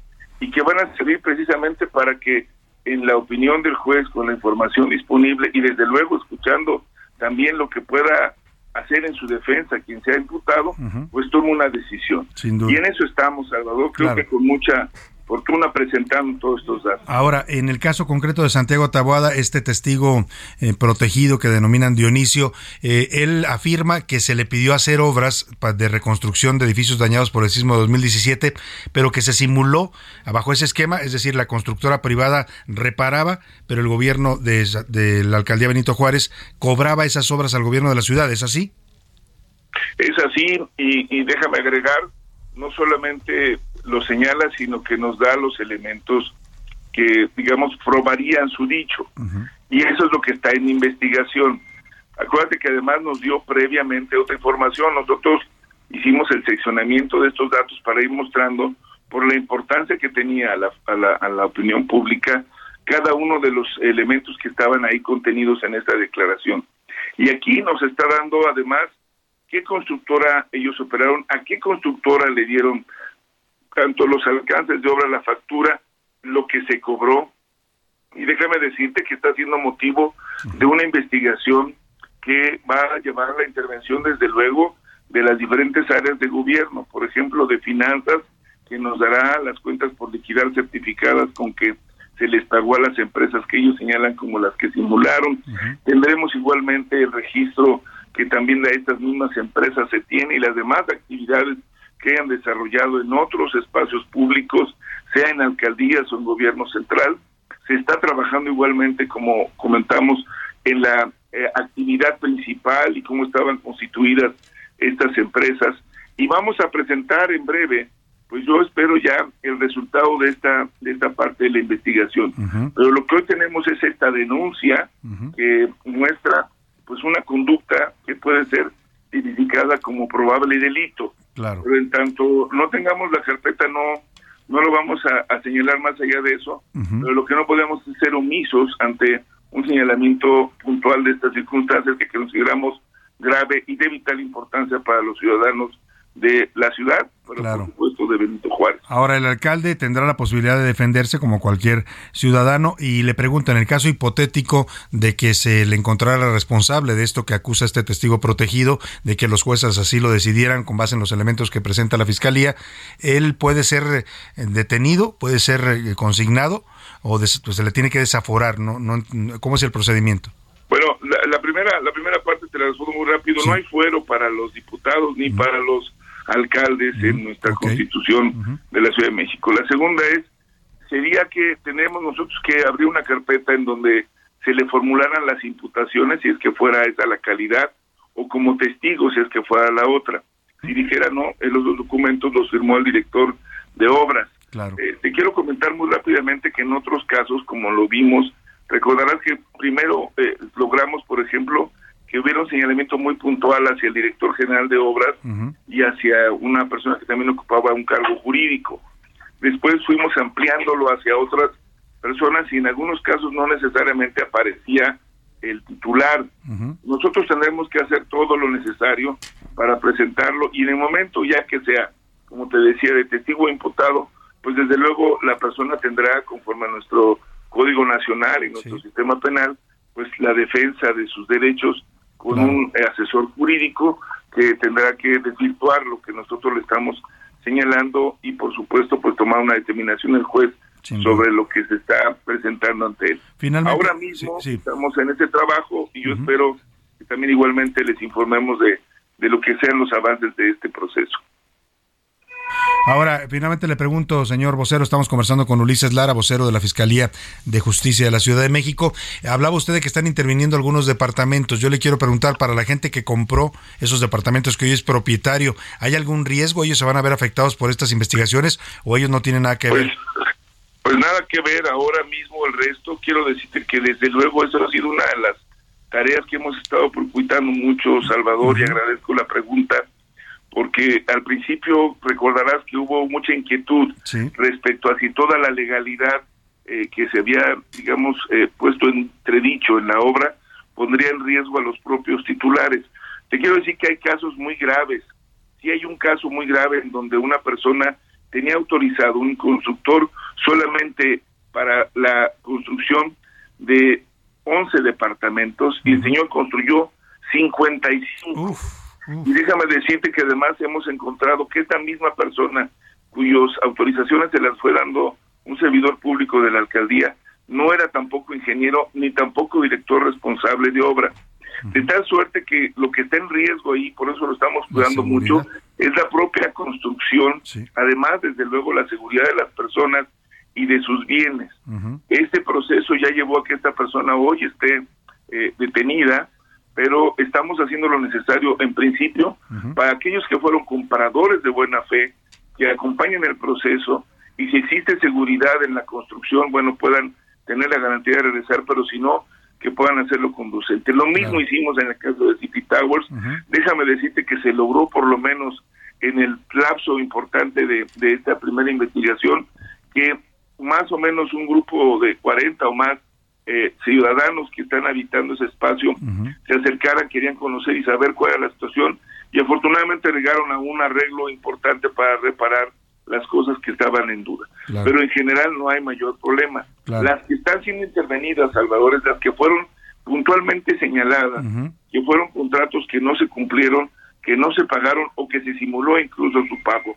y que van a servir precisamente para que en la opinión del juez con la información disponible y desde luego escuchando también lo que pueda hacer en su defensa quien se ha imputado, pues toma una decisión. Y en eso estamos, Salvador, creo que con mucha fortuna presentando todos estos datos. Ahora, en el caso concreto de Santiago Taboada, este testigo eh, protegido que denominan Dionisio, eh, él afirma que se le pidió hacer obras de reconstrucción de edificios dañados por el sismo de 2017, pero que se simuló bajo ese esquema, es decir, la constructora privada reparaba, pero el gobierno de, de la alcaldía Benito Juárez cobraba esas obras al gobierno de la ciudad, ¿es así? Es así, y, y déjame agregar, no solamente lo señala, sino que nos da los elementos que, digamos, probarían su dicho. Y eso es lo que está en investigación. Acuérdate que además nos dio previamente otra información. Nosotros hicimos el seccionamiento de estos datos para ir mostrando por la importancia que tenía a la, a la, a la opinión pública cada uno de los elementos que estaban ahí contenidos en esta declaración. Y aquí nos está dando además qué constructora ellos operaron, a qué constructora le dieron tanto los alcances de obra, la factura, lo que se cobró. Y déjame decirte que está siendo motivo de una investigación que va a llevar la intervención, desde luego, de las diferentes áreas de gobierno, por ejemplo, de finanzas, que nos dará las cuentas por liquidar certificadas con que se les pagó a las empresas que ellos señalan como las que simularon. Tendremos igualmente el registro que también de estas mismas empresas se tiene y las demás actividades que hayan desarrollado en otros espacios públicos, sea en alcaldías o en gobierno central. Se está trabajando igualmente, como comentamos, en la eh, actividad principal y cómo estaban constituidas estas empresas. Y vamos a presentar en breve, pues yo espero ya el resultado de esta de esta parte de la investigación. Pero lo que hoy tenemos es esta denuncia que muestra pues una conducta que puede ser tipificada como probable delito. Claro. Pero en tanto no tengamos la carpeta, no no lo vamos a, señalar más allá de eso, pero lo que no podemos es ser omisos ante un señalamiento puntual de estas circunstancias que consideramos grave y de vital importancia para los ciudadanos de la ciudad, pero por supuesto de Benito Juárez. Ahora, el alcalde tendrá la posibilidad de defenderse como cualquier ciudadano y le pregunta, en el caso hipotético de que se le encontrara responsable de esto que acusa este testigo protegido, de que los jueces así lo decidieran con base en los elementos que presenta la Fiscalía, ¿él puede ser eh, detenido, puede ser eh, consignado o pues, se le tiene que desaforar? ¿no? No, ¿Cómo es el procedimiento? Bueno, la, primera la primera parte te la respondo muy rápido. No hay fuero para los diputados ni para los alcaldes en nuestra constitución de la Ciudad de México. La segunda es, sería que tenemos nosotros que abrir una carpeta en donde se le formularan las imputaciones si es que fuera esa la calidad o como testigo si es que fuera la otra. Si dijera no, en los dos documentos los firmó el director de obras. Claro. Eh, te quiero comentar muy rápidamente que en otros casos, como lo vimos, recordarás que primero eh, logramos, por ejemplo, que hubiera un señalamiento muy puntual hacia el director general de obras y hacia una persona que también ocupaba un cargo jurídico. Después fuimos ampliándolo hacia otras personas y en algunos casos no necesariamente aparecía el titular. Nosotros tendremos que hacer todo lo necesario para presentarlo y en el momento ya que sea, como te decía, de testigo imputado, pues desde luego la persona tendrá, conforme a nuestro Código Nacional y nuestro sistema penal, pues la defensa de sus derechos con un asesor jurídico que tendrá que desvirtuar lo que nosotros le estamos señalando y por supuesto pues tomar una determinación el juez sobre lo que se está presentando ante él. Finalmente, Ahora mismo estamos en este trabajo y yo espero que también igualmente les informemos de, de lo que sean los avances de este proceso. Ahora, finalmente le pregunto, señor vocero, estamos conversando con Ulises Lara, vocero de la Fiscalía de Justicia de la Ciudad de México. Hablaba usted de que están interviniendo algunos departamentos. Yo le quiero preguntar, para la gente que compró esos departamentos que hoy es propietario, ¿hay algún riesgo? ¿Ellos se van a ver afectados por estas investigaciones o ellos no tienen nada que ver? Pues, pues nada que ver ahora mismo el resto. Quiero decirte que desde luego eso ha sido una de las tareas que hemos estado preocupando mucho, Salvador, y agradezco la pregunta porque al principio recordarás que hubo mucha inquietud respecto a si toda la legalidad eh, que se había, digamos, eh, puesto entredicho en la obra pondría en riesgo a los propios titulares. Te quiero decir que hay casos muy graves. Si hay un caso muy grave en donde una persona tenía autorizado un constructor solamente para la construcción de 11 departamentos y el señor construyó 55. Uf y déjame decirte que además hemos encontrado que esta misma persona cuyas autorizaciones se las fue dando un servidor público de la alcaldía no era tampoco ingeniero ni tampoco director responsable de obra. De tal suerte que lo que está en riesgo ahí, por eso lo estamos cuidando mucho, es la propia construcción, además desde luego la seguridad de las personas y de sus bienes. Este proceso ya llevó a que esta persona hoy esté eh, detenida, pero estamos haciendo lo necesario en principio para aquellos que fueron compradores de buena fe, que acompañen el proceso y si existe seguridad en la construcción, bueno, puedan tener la garantía de regresar, pero si no, que puedan hacerlo conducente. Lo mismo hicimos en el caso de City Towers. Déjame decirte que se logró por lo menos en el lapso importante de, de esta primera investigación que más o menos un grupo de 40 o más eh, ciudadanos que están habitando ese espacio se acercaran, querían conocer y saber cuál era la situación y afortunadamente llegaron a un arreglo importante para reparar las cosas que estaban en duda. Pero en general no hay mayor problema. Las que están siendo intervenidas, Salvador, es las que fueron puntualmente señaladas, que fueron contratos que no se cumplieron, que no se pagaron o que se simuló incluso su pago.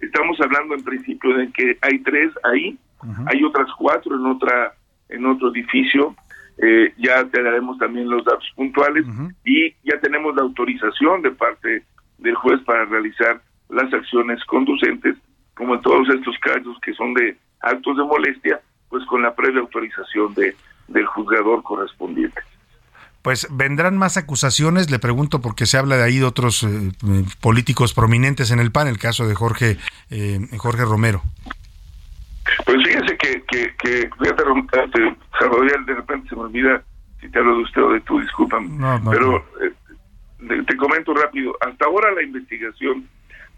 Estamos hablando en principio de que hay tres ahí, hay otras cuatro en otra en otro edificio. Eh, ya te daremos también los datos puntuales y ya tenemos la autorización de parte del juez para realizar las acciones conducentes, como en todos estos casos que son de actos de molestia, pues con la previa autorización de del juzgador correspondiente. Pues vendrán más acusaciones, le pregunto porque se habla de ahí de otros eh, políticos prominentes en el PAN, el caso de Jorge eh, Jorge Romero. Pues fíjense que, que, que fíjate, Salvador, de repente se me olvida si te hablo de usted o de tú, disculpa pero eh, te, comento rápido, hasta ahora la investigación,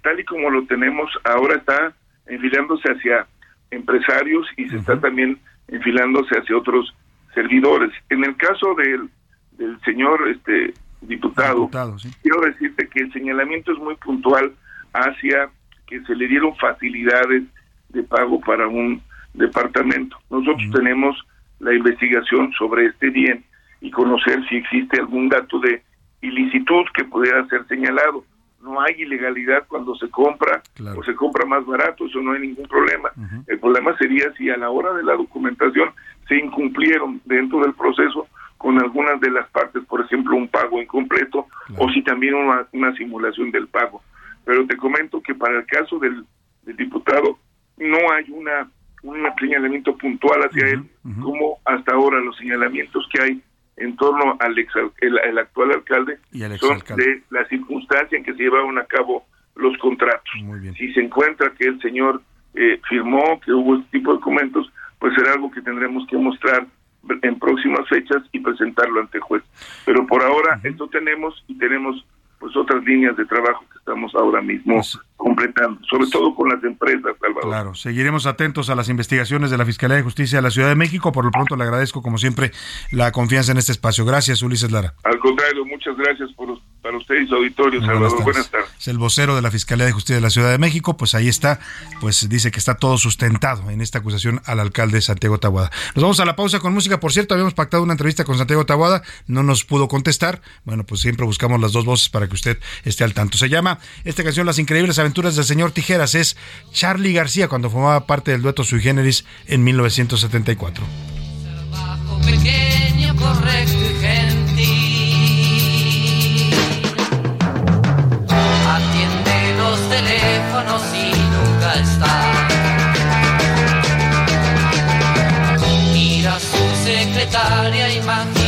tal y como lo tenemos, ahora está enfilándose hacia empresarios y se está también enfilándose hacia otros servidores. En el caso del, del señor este diputado, quiero decirte que el señalamiento es muy puntual hacia que se le dieron facilidades de pago para un departamento. Nosotros tenemos la investigación sobre este bien y conocer si existe algún dato de ilicitud que pudiera ser señalado. No hay ilegalidad cuando se compra o se compra más barato, eso no hay ningún problema. El problema sería si a la hora de la documentación se incumplieron dentro del proceso con algunas de las partes, por ejemplo, un pago incompleto o si también una, una simulación del pago. Pero te comento que para el caso del, del diputado no hay una un señalamiento puntual hacia él, como hasta ahora los señalamientos que hay en torno al ex, el, actual alcalde son de la circunstancia en que se llevaron a cabo los contratos. Si se encuentra que el señor eh, firmó, que hubo este tipo de documentos, pues será algo que tendremos que mostrar en próximas fechas y presentarlo ante el juez. Pero por ahora esto tenemos y tenemos pues otras líneas de trabajo que estamos ahora mismo pues, completando, sobre todo con las empresas, Salvador. Claro, seguiremos atentos a las investigaciones de la Fiscalía de Justicia de la Ciudad de México. Por lo pronto le agradezco, como siempre, la confianza en este espacio. Gracias, Ulises Lara. Al contrario, muchas gracias por, para ustedes y su auditorio, Salvador. Buenas tardes. Es el vocero de la Fiscalía de Justicia de la Ciudad de México, pues ahí está, pues dice que está todo sustentado en esta acusación al alcalde Santiago Tabuada. Nos vamos a la pausa con música. Por cierto, habíamos pactado una entrevista con Santiago Tabuada, no nos pudo contestar. Bueno, pues siempre buscamos las dos voces para que usted esté al tanto. Se llama esta canción Las increíbles aventuras del señor Tijeras. Es Charlie García cuando formaba parte del dueto Sui Generis en 1974. Pequeño, correcto y gentil. Atiende los teléfonos y nunca está. Mira su secretaria imaginándola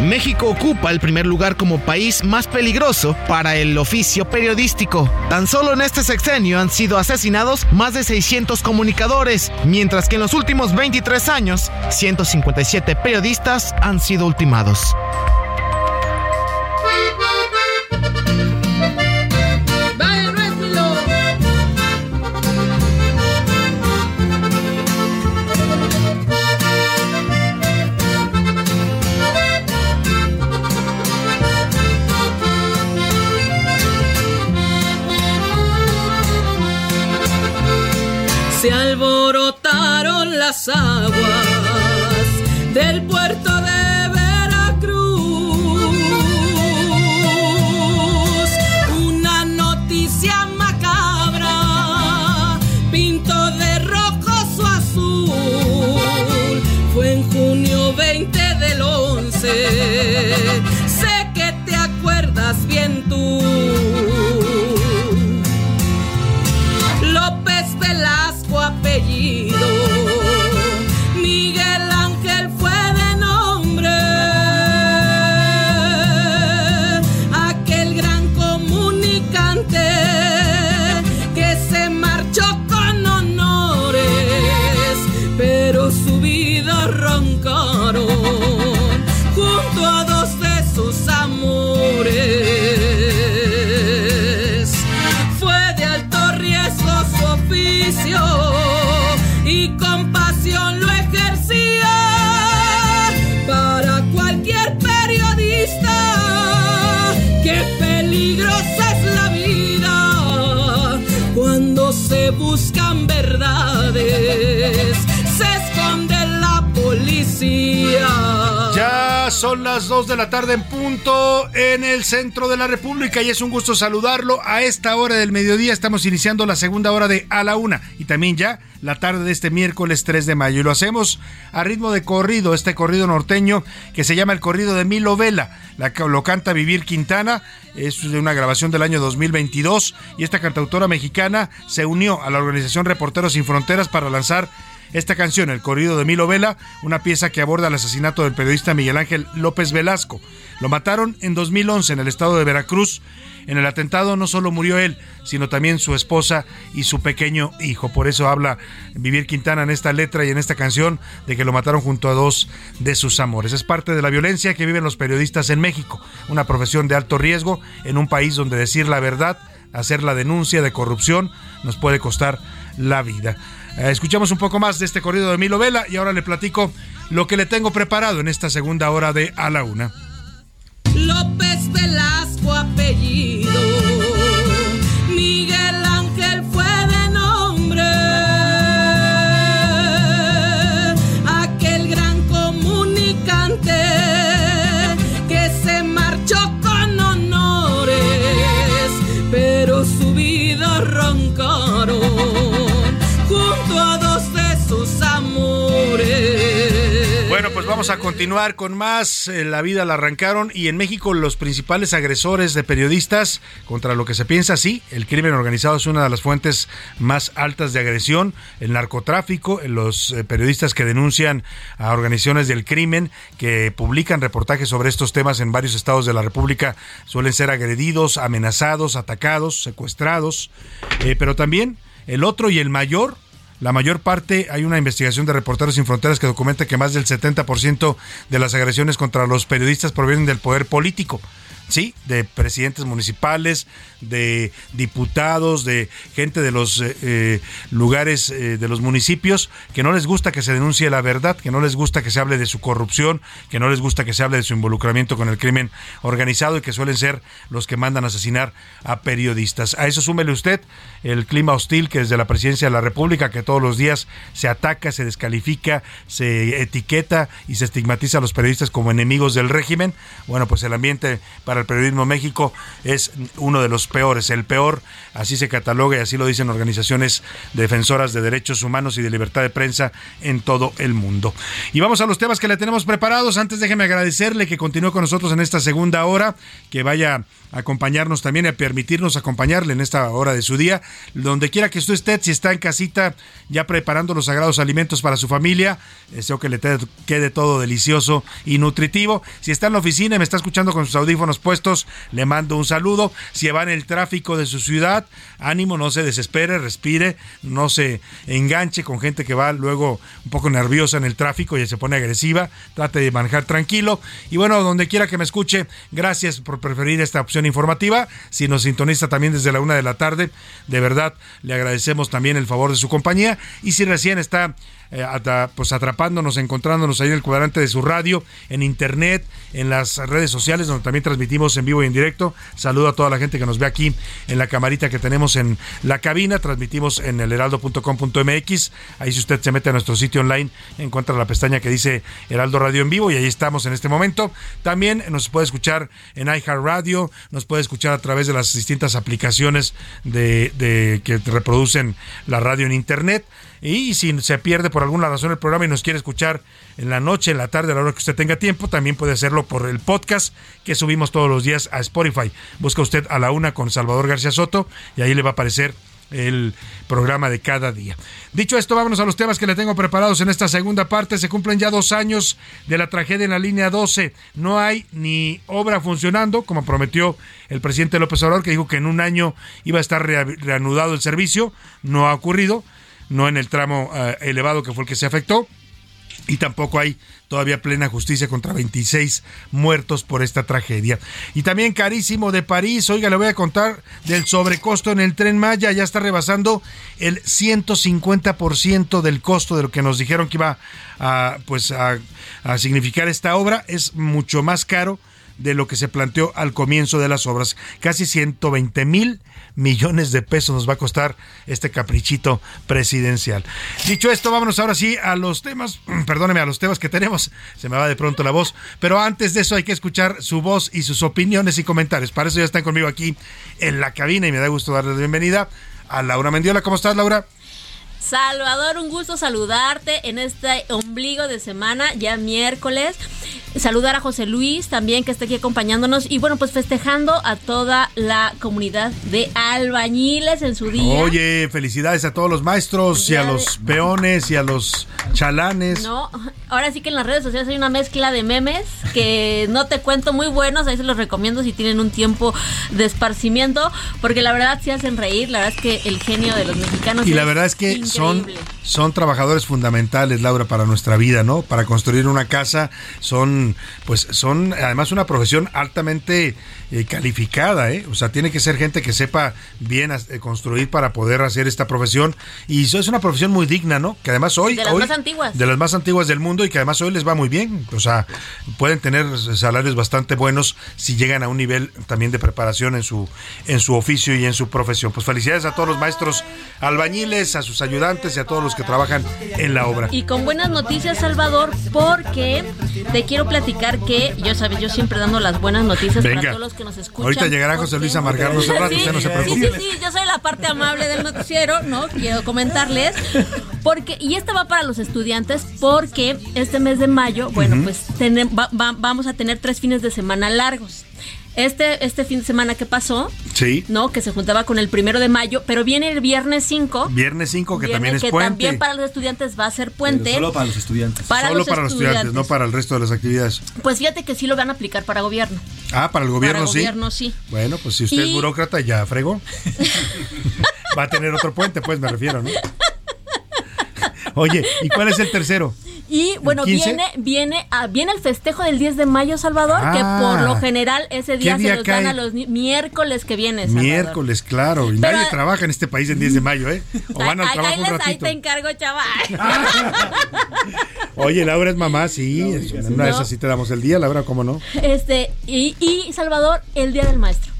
México ocupa el primer lugar como país más peligroso para el oficio periodístico. Tan solo en este sexenio han sido asesinados más de 600 comunicadores, mientras que en los últimos 23 años, 157 periodistas han sido ultimados. Son las 2 de la tarde en punto en el centro de la República y es un gusto saludarlo. A esta hora del mediodía estamos iniciando la segunda hora de A la Una y también ya la tarde de este miércoles 3 de mayo. Y lo hacemos a ritmo de corrido, este corrido norteño que se llama el corrido de Milo Vela. La, lo canta Vivir Quintana, es de una grabación del año 2022 y esta cantautora mexicana se unió a la organización Reporteros Sin Fronteras para lanzar esta canción, El corrido de Milo Vela, una pieza que aborda el asesinato del periodista Miguel Ángel López Velasco. Lo mataron en 2011 en el estado de Veracruz. En el atentado no solo murió él, sino también su esposa y su pequeño hijo. Por eso habla Vivir Quintana en esta letra y en esta canción de que lo mataron junto a dos de sus amores. Es parte de la violencia que viven los periodistas en México, una profesión de alto riesgo en un país donde decir la verdad, hacer la denuncia de corrupción, nos puede costar la vida. Eh, escuchamos un poco más de este corrido de Milo Vela y ahora le platico lo que le tengo preparado en esta segunda hora de A la Una. López Velasco apellido. Vamos a continuar con más. Eh, La vida la arrancaron y en México los principales agresores de periodistas, contra lo que se piensa, sí, el crimen organizado es una de las fuentes más altas de agresión, el narcotráfico, eh, los eh, periodistas que denuncian a organizaciones del crimen, que publican reportajes sobre estos temas en varios estados de la República, suelen ser agredidos, amenazados, atacados, secuestrados, pero también el otro y el mayor la mayor parte, hay una investigación de Reporteros Sin Fronteras que documenta que más del 70% de las agresiones contra los periodistas provienen del poder político. Sí, de presidentes municipales, de diputados, de gente de los eh, eh, lugares eh, de los municipios que no les gusta que se denuncie la verdad, que no les gusta que se hable de su corrupción, que no les gusta que se hable de su involucramiento con el crimen organizado y que suelen ser los que mandan asesinar a periodistas. A eso súmele usted el clima hostil que desde la presidencia de la República, que todos los días se ataca, se descalifica, se etiqueta y se estigmatiza a los periodistas como enemigos del régimen. Bueno, pues el ambiente el periodismo México es uno de los peores, el peor, así se cataloga y así lo dicen organizaciones defensoras de derechos humanos y de libertad de prensa en todo el mundo. Y vamos a los temas que le tenemos preparados. Antes déjeme agradecerle que continúe con nosotros en esta segunda hora, que vaya a acompañarnos también a permitirnos acompañarle en esta hora de su día, donde quiera que usted esté, si está en casita ya preparando los sagrados alimentos para su familia, deseo que le quede todo delicioso y nutritivo. Si está en la oficina y me está escuchando con sus audífonos puestos, le mando un saludo. Si va en el tráfico de su ciudad, ánimo, no se desespere, respire, no se enganche con gente que va luego un poco nerviosa en el tráfico y se pone agresiva, trate de manejar tranquilo. Y bueno, donde quiera que me escuche, gracias por preferir esta opción informativa. Si nos sintoniza también desde la una de la tarde, de verdad le agradecemos también el favor de su compañía. Y si recién está eh, pues atrapándonos, encontrándonos ahí en el cuadrante de su radio, en internet, en las redes sociales, donde también transmitimos en vivo y en directo. Saludo a toda la gente que nos ve aquí en la camarita que tenemos en la cabina. Transmitimos en el heraldo.com.mx. Ahí si usted se mete a nuestro sitio online, encuentra la pestaña que dice Heraldo Radio en vivo y ahí estamos en este momento. También nos puede escuchar en iHeartRadio, nos puede escuchar a través de las distintas aplicaciones de- que reproducen la radio en internet. Y si se pierde por alguna razón el programa y nos quiere escuchar en la noche, en la tarde, a la hora que usted tenga tiempo, también puede hacerlo por el podcast que subimos todos los días a Spotify. Busca usted a la una con Salvador García Soto y ahí le va a aparecer el programa de cada día. Dicho esto, vámonos a los temas que le tengo preparados en esta segunda parte. Se cumplen ya dos años de la tragedia en la línea 12. No hay ni obra funcionando, como prometió el presidente López Obrador, que dijo que en un año iba a estar rea- reanudado el servicio. No ha ocurrido, no en el tramo eh, elevado que fue el que se afectó. Y tampoco hay todavía plena justicia contra 26 muertos por esta tragedia. Y también carísimo de París, oiga, le voy a contar del sobrecosto en el tren Maya, ya está rebasando el 150% del costo de lo que nos dijeron que iba a, pues a, significar esta obra, es mucho más caro de lo que se planteó al comienzo de las obras. Casi 120 mil millones de pesos nos va a costar este caprichito presidencial. Dicho esto, vámonos ahora sí a los temas, perdóneme, a los temas que tenemos. Se me va de pronto la voz, pero antes de eso hay que escuchar su voz y sus opiniones y comentarios. Para eso ya están conmigo aquí en la cabina y me da gusto darles la bienvenida a Laura Mendiola. ¿Cómo estás, Laura? Salvador, un gusto saludarte en este ombligo de semana, ya miércoles. saludar a José Luis también que está aquí acompañándonos y bueno, pues festejando a toda la comunidad de albañiles en su día. Oye, felicidades a todos los maestros y a los peones y a los chalanes. No, ahora sí que en las redes sociales hay una mezcla de memes que no te cuento muy buenos, ahí se los recomiendo si tienen un tiempo de esparcimiento, porque la verdad sí hacen reír, la verdad es que el genio de los mexicanos y la verdad es que son son trabajadores fundamentales, Laura, para nuestra vida, ¿no? Para construir una casa son pues son además una profesión altamente eh, calificada, ¿eh? O sea, tiene que ser gente que sepa bien eh, construir para poder hacer esta profesión. Y eso es una profesión muy digna, ¿no? Que además hoy... De las más antiguas. De las más antiguas del mundo y que además hoy les va muy bien. O sea, pueden tener salarios bastante buenos si llegan a un nivel también de preparación en su, en su oficio y en su profesión. Pues felicidades a todos los maestros albañiles, a sus ayudantes y a todos los que trabajan en la obra. Y con buenas noticias, Salvador, porque te quiero platicar que, yo sabes, yo siempre dando las buenas noticias para todos los que nos escuchan. Ahorita llegará José Luis a marcarnos un rato, usted no se preocupe. Sí, sí, sí, yo soy la parte amable del noticiero, ¿no? Quiero comentarles. Porque, y esta va para los estudiantes, porque este mes de mayo, bueno, pues vamos a tener tres fines de semana largos este, este fin de semana que pasó, sí. ¿no? Que se juntaba con el primero de mayo, pero viene el viernes 5. Viernes 5, que también es que puente. también para los estudiantes va a ser puente. solo para los estudiantes. solo para los estudiantes, no para el resto de las actividades. Pues fíjate que sí lo van a aplicar para gobierno. Ah, para el gobierno para sí. gobierno sí. Bueno, pues si usted es burócrata, ya fregó. va a tener otro puente, pues me refiero, ¿no? Oye, ¿y cuál es el tercero? Y bueno, viene viene ah, viene el festejo del 10 de mayo, Salvador, que por lo general ese día, se nos dan a los miércoles que viene. Salvador. Miércoles, claro. Y nadie trabaja en este país el 10 de mayo, ¿eh? O van al trabajo un ratito. Ahí te encargo, chaval. Oye, Laura es mamá, sí. una vez así te damos el día, Laura, ¿cómo no? Este, y, y Salvador, el Día del Maestro.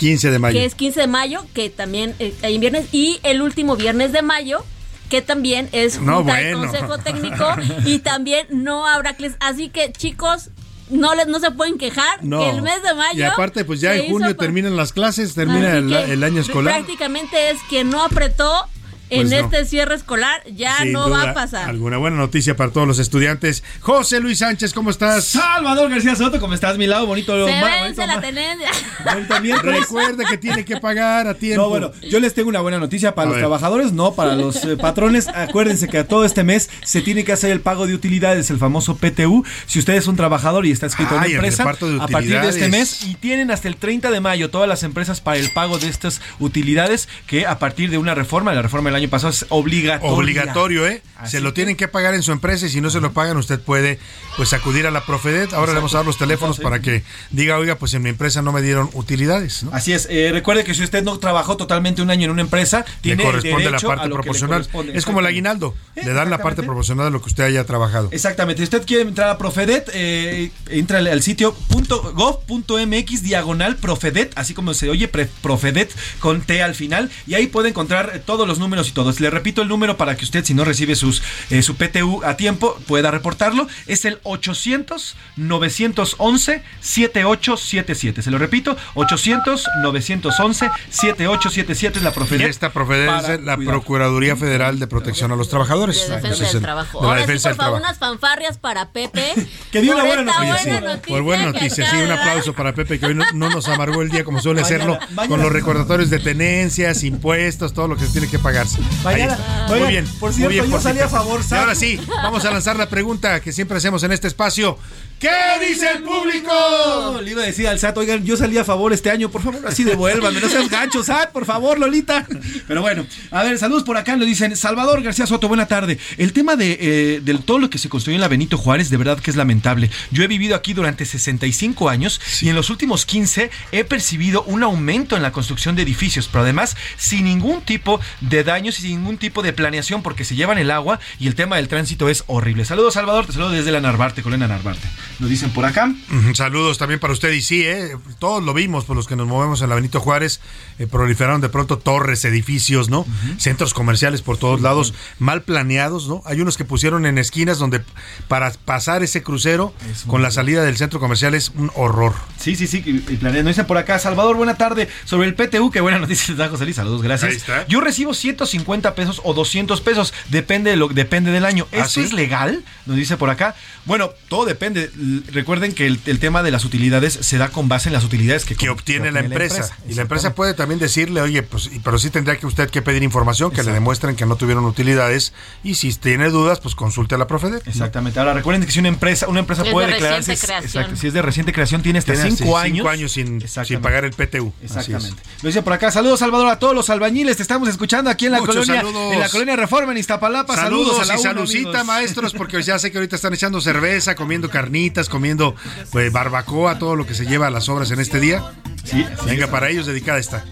15 de mayo. Que es 15 de mayo, que también eh, hay en viernes. Y el último viernes de mayo, que también es junta de consejo técnico y también no habrá clases. Así que chicos, no les, no se pueden quejar no. que el mes de mayo. Y aparte, pues ya en junio terminan las clases, termina el, el, año escolar. Prácticamente es que no apretó en pues este cierre escolar ya no va a pasar. Alguna buena noticia para todos los estudiantes. José Luis Sánchez, ¿cómo estás? Salvador García Soto, ¿cómo estás? Mi lado bonito. Se vence la tenencia. Recuerde que tiene que pagar a tiempo. No, bueno, yo les tengo una buena noticia para los trabajadores, no para los eh, patrones. Acuérdense que a todo este mes se tiene que hacer el pago de utilidades, el famoso PTU. Si usted es un trabajador y está escrito en una empresa, a partir de este mes y tienen hasta el 30 de mayo todas las empresas para el pago de estas utilidades que a partir de una reforma, la reforma del año pasado es obligatorio. Obligatorio, ¿eh? se lo tienen que pagar en su empresa y si no se lo pagan usted puede pues acudir a la Profedet. Ahora le vamos a dar los teléfonos para que diga, oiga, pues en mi empresa no me dieron utilidades. Así es. Eh, recuerde que si usted no trabajó totalmente un año en una empresa, tiene le corresponde la parte proporcional. Es como el aguinaldo. Le dan la parte proporcional de lo que usted haya trabajado. Exactamente. Si usted quiere entrar a Profedet, eh, entra al sitio .gov.mx diagonal Profedet, así como se oye, Profedet con T al final, y ahí puede encontrar todos los números y todos. Le repito el número para que usted, si no recibe sus, eh, su PTU a tiempo, pueda reportarlo. Es el 800-911-7877. Se lo repito, 800-911-7877 es la Profedet. Esta Profedet es la Procuraduría Federal de Protección a los Trabajadores. De defensa del trabajo. Ahora sí, por favor, unas fanfarrias para Pepe. que dio una buena noticia. Por buena noticia, sí, un aplauso para Pepe, que hoy no, nos amargó el día como suele hacerlo, con los recordatorios de tenencias, impuestos, todo lo que se tiene que pagarse. Muy bien. Por cierto, muy bien, yo salí a favor. Y ahora sí, vamos a lanzar la pregunta que siempre hacemos en este espacio. ¿Qué dice el público? Le iba a decir al SAT, oigan, yo salí a favor este año, por favor, así devuélvanme, no seas gancho, SAT, por favor, Lolita. Pero bueno, a ver, saludos por acá, lo dicen Salvador García Soto, buena tarde. El tema de, eh, todo lo que se construyó en la Benito Juárez, de verdad que es lamentable. Yo he vivido aquí durante 65 años y en los últimos 15 he percibido un aumento en la construcción de edificios, pero además sin ningún tipo de daños y sin ningún tipo de planeación porque se llevan el agua y el tema del tránsito es horrible. Saludos, Salvador, te saludo desde la Narvarte, Colena Narvarte. Nos dicen por acá. Saludos también para usted y sí, ¿eh? todos lo vimos por los que nos movemos en la Benito Juárez, eh, proliferaron de pronto torres, edificios, ¿no? Centros comerciales por todos lados, mal planeados, ¿no? Hay unos que pusieron en esquinas donde para pasar ese crucero con la salida del centro comercial es un horror. Sí, sí, sí, y, Nos dicen por acá, Salvador, buena tarde. Sobre el PTU, qué buena noticia da José Luis, saludos, gracias. Yo recibo 150 150 pesos o 200 pesos, depende, de lo, depende del año. ¿Ah, ¿Esto sí? es legal? Nos dice por acá. Bueno, todo depende. Recuerden que el, el tema de las utilidades se da con base en las utilidades que, que obtiene la empresa. Y la empresa puede también decirle, oye, pues, pero sí tendría que usted que pedir información, que le demuestren que no tuvieron utilidades. Y si tiene dudas, pues consulte a la Profedet. Exactamente. Ahora recuerden que si una empresa, una empresa Si es puede de reciente creación. exacto, si es de reciente creación, tiene hasta Tiene cinco así años. cinco años sin, sin pagar el PTU. Así. Exactamente. Lo dice por acá. Saludos, Salvador, a todos los albañiles. Te estamos escuchando aquí en la Muchos colonia, saludos. en la colonia Reforma en Iztapalapa. Saludos, Saludos, a la y salucita, maestros, porque ya sé que ahorita están echando cerveza, comiendo carnitas, comiendo pues, barbacoa, todo lo que se lleva a las obras en este día. Sí, Venga, para ellos dedicada está.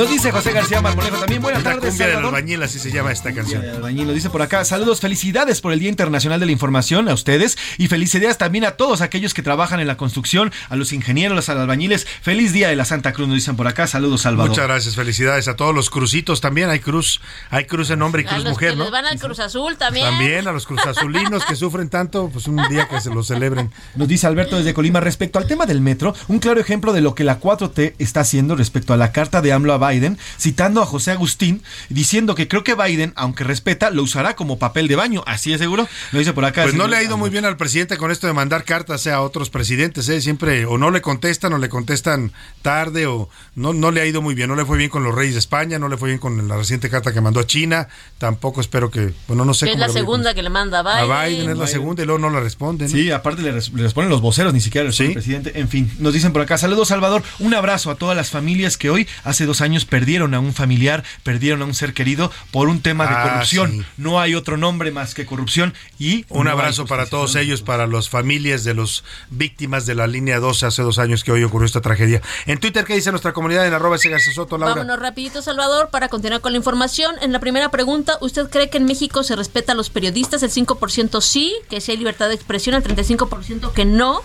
Nos dice José García Marmolejo también. Buenas la tardes, cumbia del Salvador. albañil, así se llama esta canción. El albañil lo dice por acá. Saludos, felicidades por el Día Internacional de la Información a ustedes y felicidades también a todos aquellos que trabajan en la construcción, a los ingenieros, a los albañiles. Feliz Día de la Santa Cruz, nos dicen por acá. Saludos, Salvador. Muchas gracias, felicidades a todos los crucitos también. Hay cruz, hay cruz en hombre y A cruz los mujer, que ¿no? les van al Cruz Azul también. También a los cruzazulinos que sufren tanto, pues un día que se lo celebren. Nos dice Alberto desde Colima respecto al tema del metro, un claro ejemplo de lo que la 4T está haciendo respecto a la carta de AMLO a Biden, citando a José Agustín, diciendo que creo que Biden, aunque respeta, lo usará como papel de baño. Así es seguro. Lo dice por acá. Pues no le ha ido muy bien al presidente con esto de mandar cartas eh, a otros presidentes, ¿eh? siempre o no le contestan o le contestan tarde o no, no le ha ido muy bien, no le fue bien con los reyes de España, no le fue bien con la reciente carta que mandó a China, tampoco espero que, bueno, no sé Que es cómo la vaya con segunda que le manda a Biden. A Biden es la segunda y luego no la responden. Sí, aparte le, res- le responden los voceros, ni siquiera le responde el presidente. En fin, nos dicen por acá, saludos Salvador, un abrazo a todas las familias que hoy, hace dos años, perdieron a un familiar, perdieron a un ser querido por un tema de Ah, corrupción. sí. No hay otro nombre más que corrupción y... Un no abrazo para todos ellos, para las familias de los víctimas de la línea 12 hace dos años que hoy ocurrió esta tragedia. En Twitter, ¿qué dice nuestra comunidad en arroba Soto, Laura? Vámonos rapidito, Salvador, para continuar con la información. En la primera pregunta, ¿usted cree que en México se respeta a los periodistas? El 5% sí, que sí hay libertad de expresión, el 35% que no,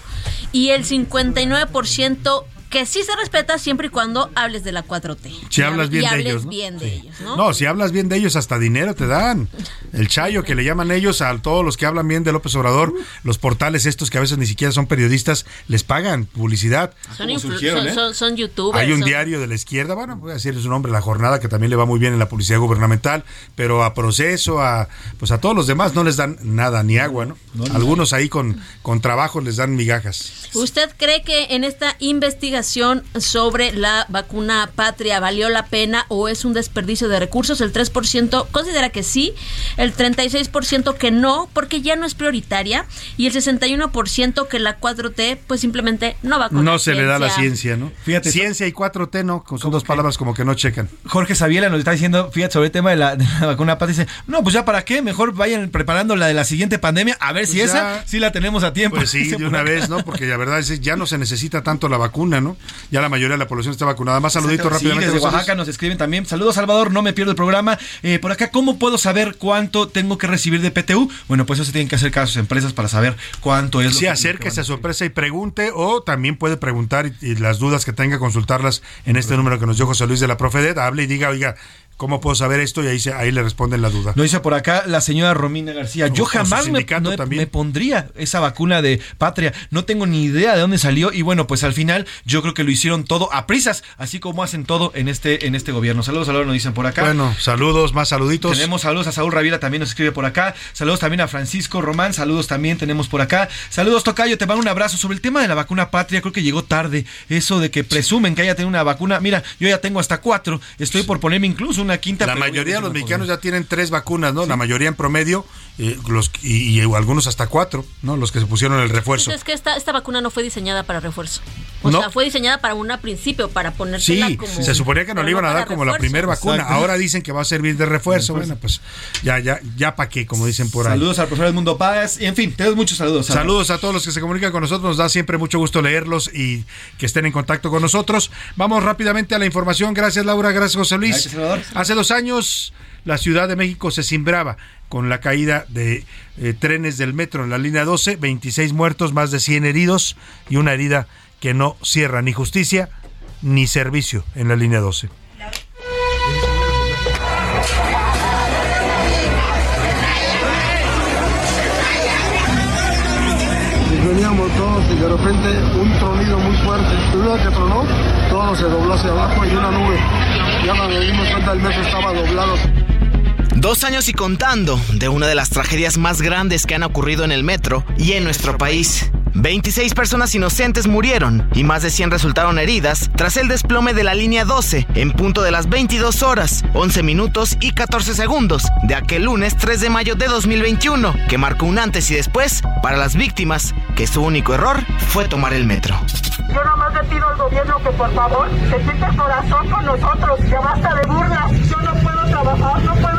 y el 59% que sí se respeta siempre y cuando hables de la 4T. Si hablas hab- bien y de hables ellos, ¿no? bien de ellos, ¿no? No, si hablas bien de ellos, hasta dinero te dan. El chayo que le llaman ellos a todos los que hablan bien de López Obrador, los portales estos que a veces ni siquiera son periodistas, les pagan publicidad. Son, son- son youtubers. Hay un son- diario de la izquierda, bueno, voy a decir su nombre, La Jornada, que también le va muy bien en la publicidad gubernamental, pero a proceso, a pues a todos los demás no les dan nada, ni agua, ¿no? Algunos ahí con, con trabajo les dan migajas. ¿Usted cree que en esta investigación sobre la vacuna patria valió la pena o es un desperdicio de recursos? El 3% considera que sí, el 36% que no, porque ya no es prioritaria, y el 61% que la 4T pues simplemente no va con No la se le da la ciencia. ¿no? Fíjate, ciencia y 4T, ¿no? Son dos palabras como que no checan. Jorge Sabiela nos está diciendo, fíjate, sobre el tema de la, de la vacuna Pat, dice, no, pues ya para qué, mejor vayan preparando la de la siguiente pandemia, a ver si Pues esa ya. sí la tenemos a tiempo. Pues sí, de una acá. vez, ¿no? Porque la verdad es que ya no se necesita tanto la vacuna, ¿no? Ya la mayoría de la población está vacunada. Más saluditos Sí, rápidamente. desde González. Oaxaca nos escriben también. Saludos, Salvador. No me pierdo el programa. Eh, por acá, ¿cómo puedo saber cuánto tengo que recibir de PTU? Bueno, pues eso se tienen que hacer caso a sus empresas para saber cuánto es. lo Sí, que- acérquese a su empresa y pregunte, o también puede preguntar y, y las dudas que tenga, consultarlas en este número que nos dio José Luis de la Profedet. Hable y diga, oiga, ¿cómo puedo saber esto? Y ahí, se, ahí le responden la duda. Lo dice por acá la señora Romina García. Yo jamás no- me pondría esa vacuna de patria. No tengo ni idea de dónde salió. Y bueno, pues al final yo creo que lo hicieron todo a prisas, así como hacen todo en este, en este gobierno. Saludos, saludos, nos dicen por acá. Bueno, saludos, más saluditos. Tenemos saludos a Saúl Ravira, también nos escribe por acá. Saludos también a Francisco Román, saludos también tenemos por acá. Saludos, Tocayo, te mando un abrazo. Sobre el tema de la vacuna patria, creo que llegó tarde. Eso de que presumen que haya tenido una vacuna. Mira, yo ya tengo hasta cuatro. Estoy por ponerme incluso una quinta. La mayoría de los no mexicanos ya tienen tres vacunas, ¿no? La mayoría en promedio, eh, los, y, y algunos hasta cuatro, ¿no? Los que se pusieron el refuerzo. Pues es que esta, esta vacuna no fue diseñada para refuerzo. O No. sea, fue diseñada para un principio, para ponérsela Sí, como... se suponía que nos pero le iban a dar como la primera vacuna. Exacto. Ahora dicen que va a servir de refuerzo. Bueno, pues ya, ya, ya para qué, como dicen por ahí. Saludos al profesor Edmundo Páez. Y en fin, tenemos muchos saludos. Sara. Saludos a todos los que se comunican con nosotros. Nos da siempre mucho gusto leerlos y que estén en contacto con nosotros. Vamos rápidamente a la información. Gracias, Laura. Gracias, José Luis. Gracias, Salvador. Hace dos años, la Ciudad de México se cimbraba con la caída de eh, trenes del metro en la línea 12. 26 muertos, más de 100 heridos y una herida que no cierra ni justicia ni servicio en la línea 12. Veníamos todos y de repente un tronido muy fuerte. Que tronó, todo se dobló hacia abajo y una nube. Ya nos dimos cuenta el metro estaba doblado. Dos años y contando de una de las tragedias más grandes que han ocurrido en el metro y en nuestro país. 26 personas inocentes murieron y más de 100 resultaron heridas tras el desplome de la línea 12 en punto de las 22 horas, 11 minutos y 14 segundos de aquel lunes 3 de mayo de 2021, que marcó un antes y después para las víctimas, que su único error fue tomar el metro. Yo nomás le pido al gobierno que por favor se quite el corazón con nosotros, ya basta de burlas. Yo no puedo trabajar, no puedo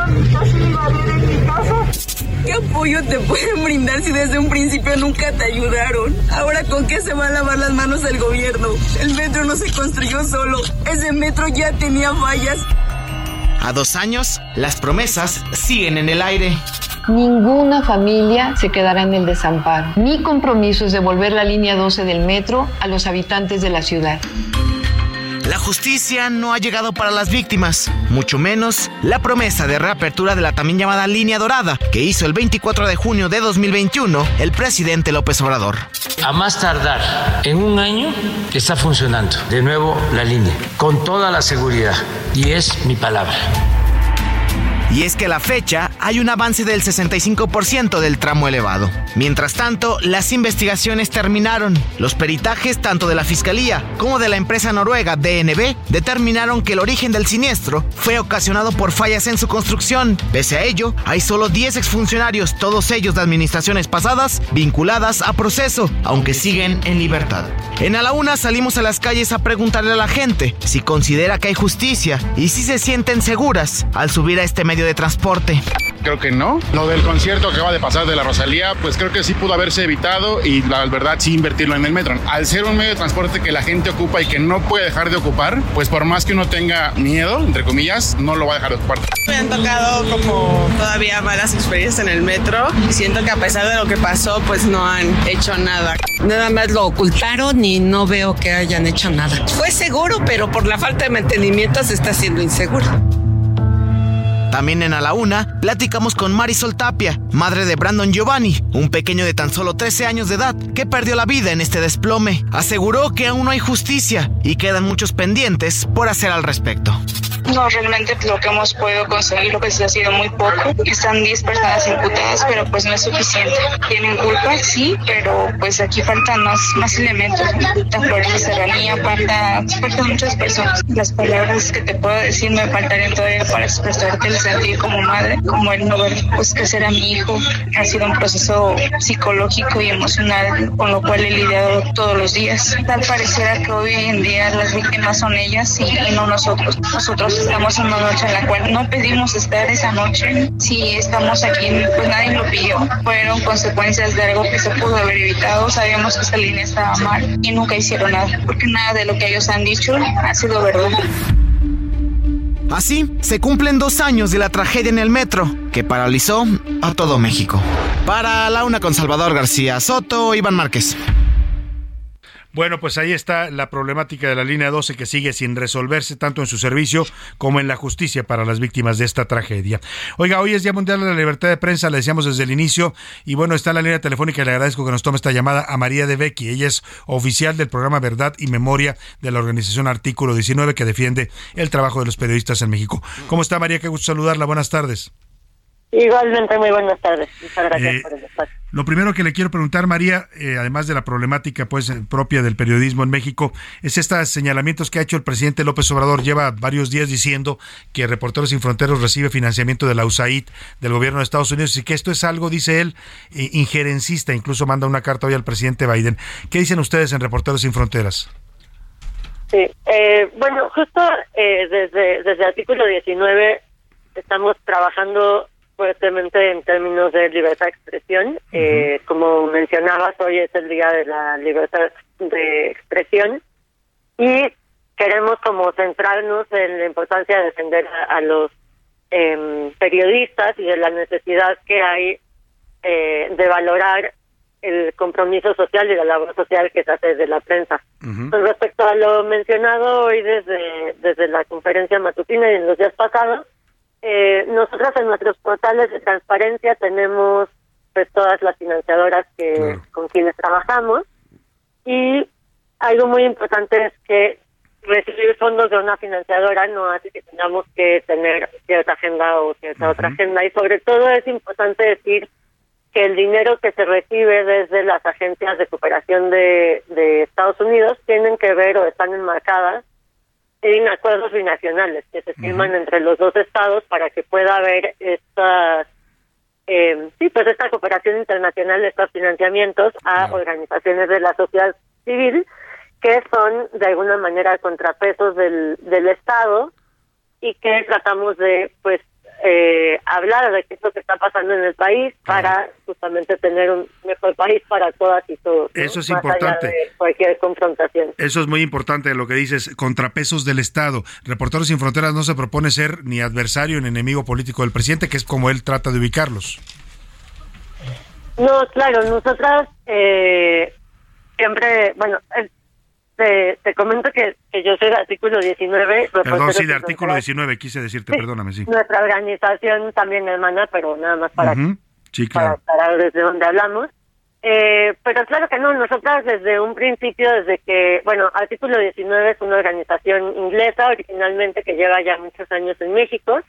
¿Qué apoyo te pueden brindar si desde un principio nunca te ayudaron? Ahora, ¿con qué se va a lavar las manos el gobierno? El metro no se construyó solo. Ese metro ya tenía fallas. A dos años, las promesas siguen en el aire. Ninguna familia se quedará en el desamparo. Mi compromiso es devolver la línea 12 del metro a los habitantes de la ciudad. La justicia no ha llegado para las víctimas, mucho menos la promesa de reapertura de la también llamada línea dorada que hizo el 24 de junio de 2021 el presidente López Obrador. A más tardar en un año está funcionando de nuevo la línea, con toda la seguridad, y es mi palabra. Y es que a la fecha hay un avance del 65% del tramo elevado. Mientras tanto, las investigaciones terminaron. Los peritajes tanto de la Fiscalía como de la empresa noruega DNB determinaron que el origen del siniestro fue ocasionado por fallas en su construcción. Pese a ello, hay solo 10 exfuncionarios, todos ellos de administraciones pasadas, vinculadas a proceso, aunque siguen en libertad. En A la Una salimos a las calles a preguntarle a la gente si considera que hay justicia y si se sienten seguras al subir a este medio de transporte. Creo que no. Lo del concierto que acaba de pasar de la Rosalía, pues creo que sí pudo haberse evitado y la verdad sí invertirlo en el metro. Al ser un medio de transporte que la gente ocupa y que no puede dejar de ocupar, pues por más que uno tenga miedo, entre comillas, no lo va a dejar de ocupar. Me han tocado como todavía malas experiencias en el metro y siento que a pesar de lo que pasó, pues no han hecho nada. Nada más lo ocultaron y no veo que hayan hecho nada. Fue seguro, pero por la falta de mantenimiento se está haciendo inseguro. También en A la Una, platicamos con Marisol Tapia, madre de Brandon Giovanni, un pequeño de tan solo 13 años de edad que perdió la vida en este desplome. Aseguró que aún no hay justicia y quedan muchos pendientes por hacer al respecto. No, realmente lo que hemos podido conseguir, lo que se ha sido muy poco. Están 10 personas imputadas, pero pues no es suficiente. Tienen culpa, sí, pero pues aquí faltan más, más elementos. Falta Florencia Serranía, falta, faltan muchas personas. Las palabras que te puedo decir me faltarían todavía para expresarte el sentir como madre, como el no ver pues crecer a mi hijo. Ha sido un proceso psicológico y emocional con lo cual he lidiado todos los días. Tal pareciera que hoy en día las víctimas son ellas y no nosotros. Nosotros estamos en una noche en la cual no pedimos estar esa noche. Si estamos aquí, pues nadie lo pidió. Fueron consecuencias de algo que se pudo haber evitado. Sabíamos que esta línea estaba mal y nunca hicieron nada, porque nada de lo que ellos han dicho ha sido verdad. Así, se cumplen dos años de la tragedia en el metro, que paralizó a todo México. Para la una con Salvador García Soto, Iván Márquez. Bueno, pues ahí está la problemática de la línea 12 que sigue sin resolverse tanto en su servicio como en la justicia para las víctimas de esta tragedia. Oiga, hoy es Día Mundial de la Libertad de Prensa, le decíamos desde el inicio, y bueno, está en la línea telefónica y le agradezco que nos tome esta llamada a María de Becky. Ella es oficial del programa Verdad y Memoria de la organización Artículo 19 que defiende el trabajo de los periodistas en México. ¿Cómo está María? Qué gusto saludarla. Buenas tardes. Igualmente, muy buenas tardes. Muchas gracias Eh, por el espacio. Lo primero que le quiero preguntar, María, eh, además de la problemática pues eh, propia del periodismo en México, es estos señalamientos que ha hecho el presidente López Obrador. Lleva varios días diciendo que Reporteros Sin Fronteras recibe financiamiento de la USAID, del gobierno de Estados Unidos, y que esto es algo, dice él, eh, injerencista. Incluso manda una carta hoy al presidente Biden. ¿Qué dicen ustedes en Reporteros Sin Fronteras? Sí, bueno, justo eh, desde, desde el artículo 19 estamos trabajando fuertemente en términos de libertad de expresión. Eh, como mencionabas, hoy es el Día de la Libertad de Expresión y queremos como centrarnos en la importancia de defender a, a los em, periodistas y de la necesidad que hay eh, de valorar el compromiso social y la labor social que se hace desde la prensa. Con respecto a lo mencionado hoy desde, desde la conferencia matutina y en los días pasados, eh, nosotros en nuestros portales de transparencia tenemos pues todas las financiadoras que con quienes trabajamos. Y algo muy importante es que recibir fondos de una financiadora no hace que tengamos que tener cierta agenda o cierta otra agenda. Y sobre todo es importante decir que el dinero que se recibe desde las agencias de cooperación de, de Estados Unidos tienen que ver o están enmarcadas en acuerdos binacionales que se firman entre los dos estados para que pueda haber estas eh, sí pues esta cooperación internacional estos financiamientos a organizaciones de la sociedad civil que son de alguna manera contrapesos del, del estado y que tratamos de pues eh, hablar de qué es lo que está pasando en el país para justamente tener un mejor país para todas y todos. ¿no? Eso es Más allá importante. de cualquier confrontación. Eso es muy importante lo que dices, contrapesos del Estado. Reporteros sin Fronteras no se propone ser ni adversario ni enemigo político del presidente, que es como él trata de ubicarlos. No, claro, nosotras eh, siempre, bueno, eh, te, te comento que, que yo soy de artículo 19. Perdón, sí, de artículo Fronteras. 19, quise decirte, Sí. perdóname, sí. Nuestra organización también hermana, pero nada más para, Ujú, Sí, para claro. aclarar desde donde hablamos. Eh, pero claro que no, nosotras desde un principio, desde que, bueno, Artículo 19 es una organización inglesa originalmente que lleva ya muchos años en México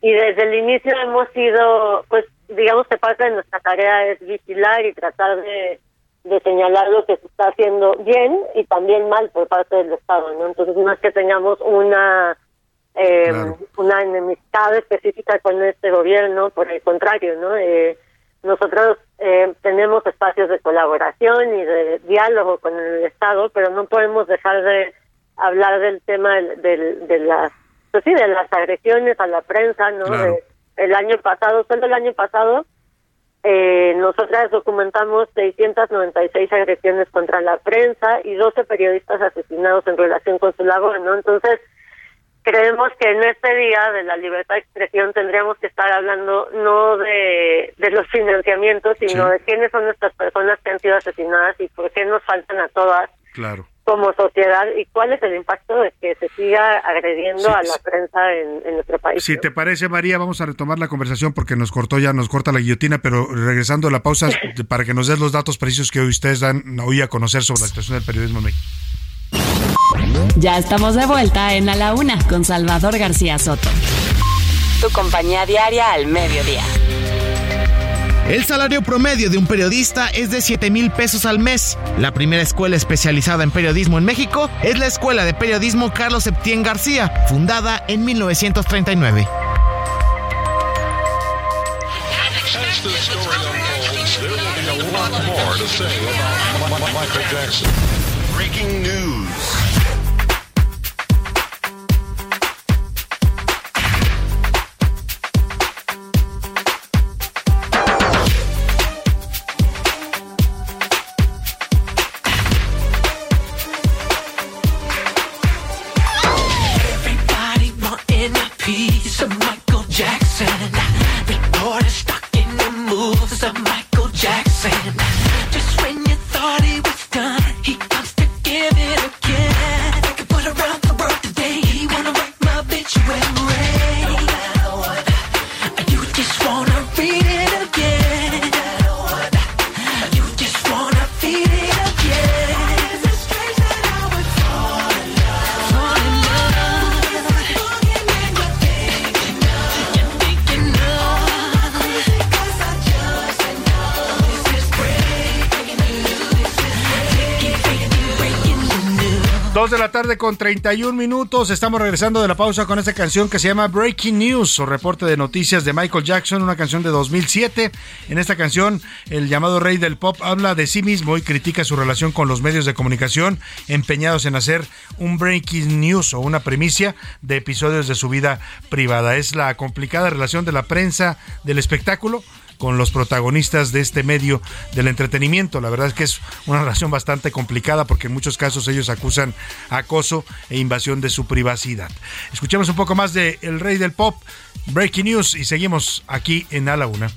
y desde el inicio hemos sido, pues, digamos que parte de nuestra tarea es vigilar y tratar de, de señalar lo que se está haciendo bien y también mal por parte del Estado, ¿no? Entonces no es que tengamos una eh, una enemistad específica con este gobierno, por el contrario, ¿no? Eh, nosotros eh, tenemos espacios de colaboración y de diálogo con el Estado, pero no podemos dejar de hablar del tema del, del- de las pues sí, de las agresiones a la prensa, ¿no? Claro. De- el año pasado, solo el año pasado, eh, nosotras documentamos 696 agresiones contra la prensa y 12 periodistas asesinados en relación con su labor, ¿no? Entonces, creemos que en este día de la libertad de expresión tendríamos que estar hablando no de, de los financiamientos, sino Sí. de quiénes son estas personas que han sido asesinadas y por qué nos faltan a todas Claro. Como sociedad y cuál es el impacto de que se siga agrediendo Sí, a la sí. prensa en, en nuestro país. Si te parece, María, vamos a retomar la conversación porque nos cortó ya, nos corta la guillotina, pero regresando a la pausa para que nos des los datos precisos que hoy ustedes dan hoy a conocer sobre la situación del periodismo en México. Ya estamos de vuelta en A la Una con Salvador García Soto. Tu compañía diaria al mediodía. El salario promedio de un periodista es de 7 mil pesos al mes. La primera escuela especializada en periodismo en México es la Escuela de Periodismo Carlos Septién García, fundada en 1939. As the tarde con 31 minutos. Estamos regresando de la pausa con esta canción que se llama Breaking News o reporte de noticias de Michael Jackson, una canción de 2007. En esta canción, el llamado rey del pop habla de sí mismo y critica su relación con los medios de comunicación empeñados en hacer un breaking news o una primicia de episodios de su vida privada. Es la complicada relación de la prensa del espectáculo con los protagonistas de este medio del entretenimiento. La verdad es que es una relación bastante complicada porque en muchos casos ellos acusan acoso e invasión de su privacidad. Escuchemos un poco más de El Rey del Pop, Breaking News y seguimos aquí en A la Una.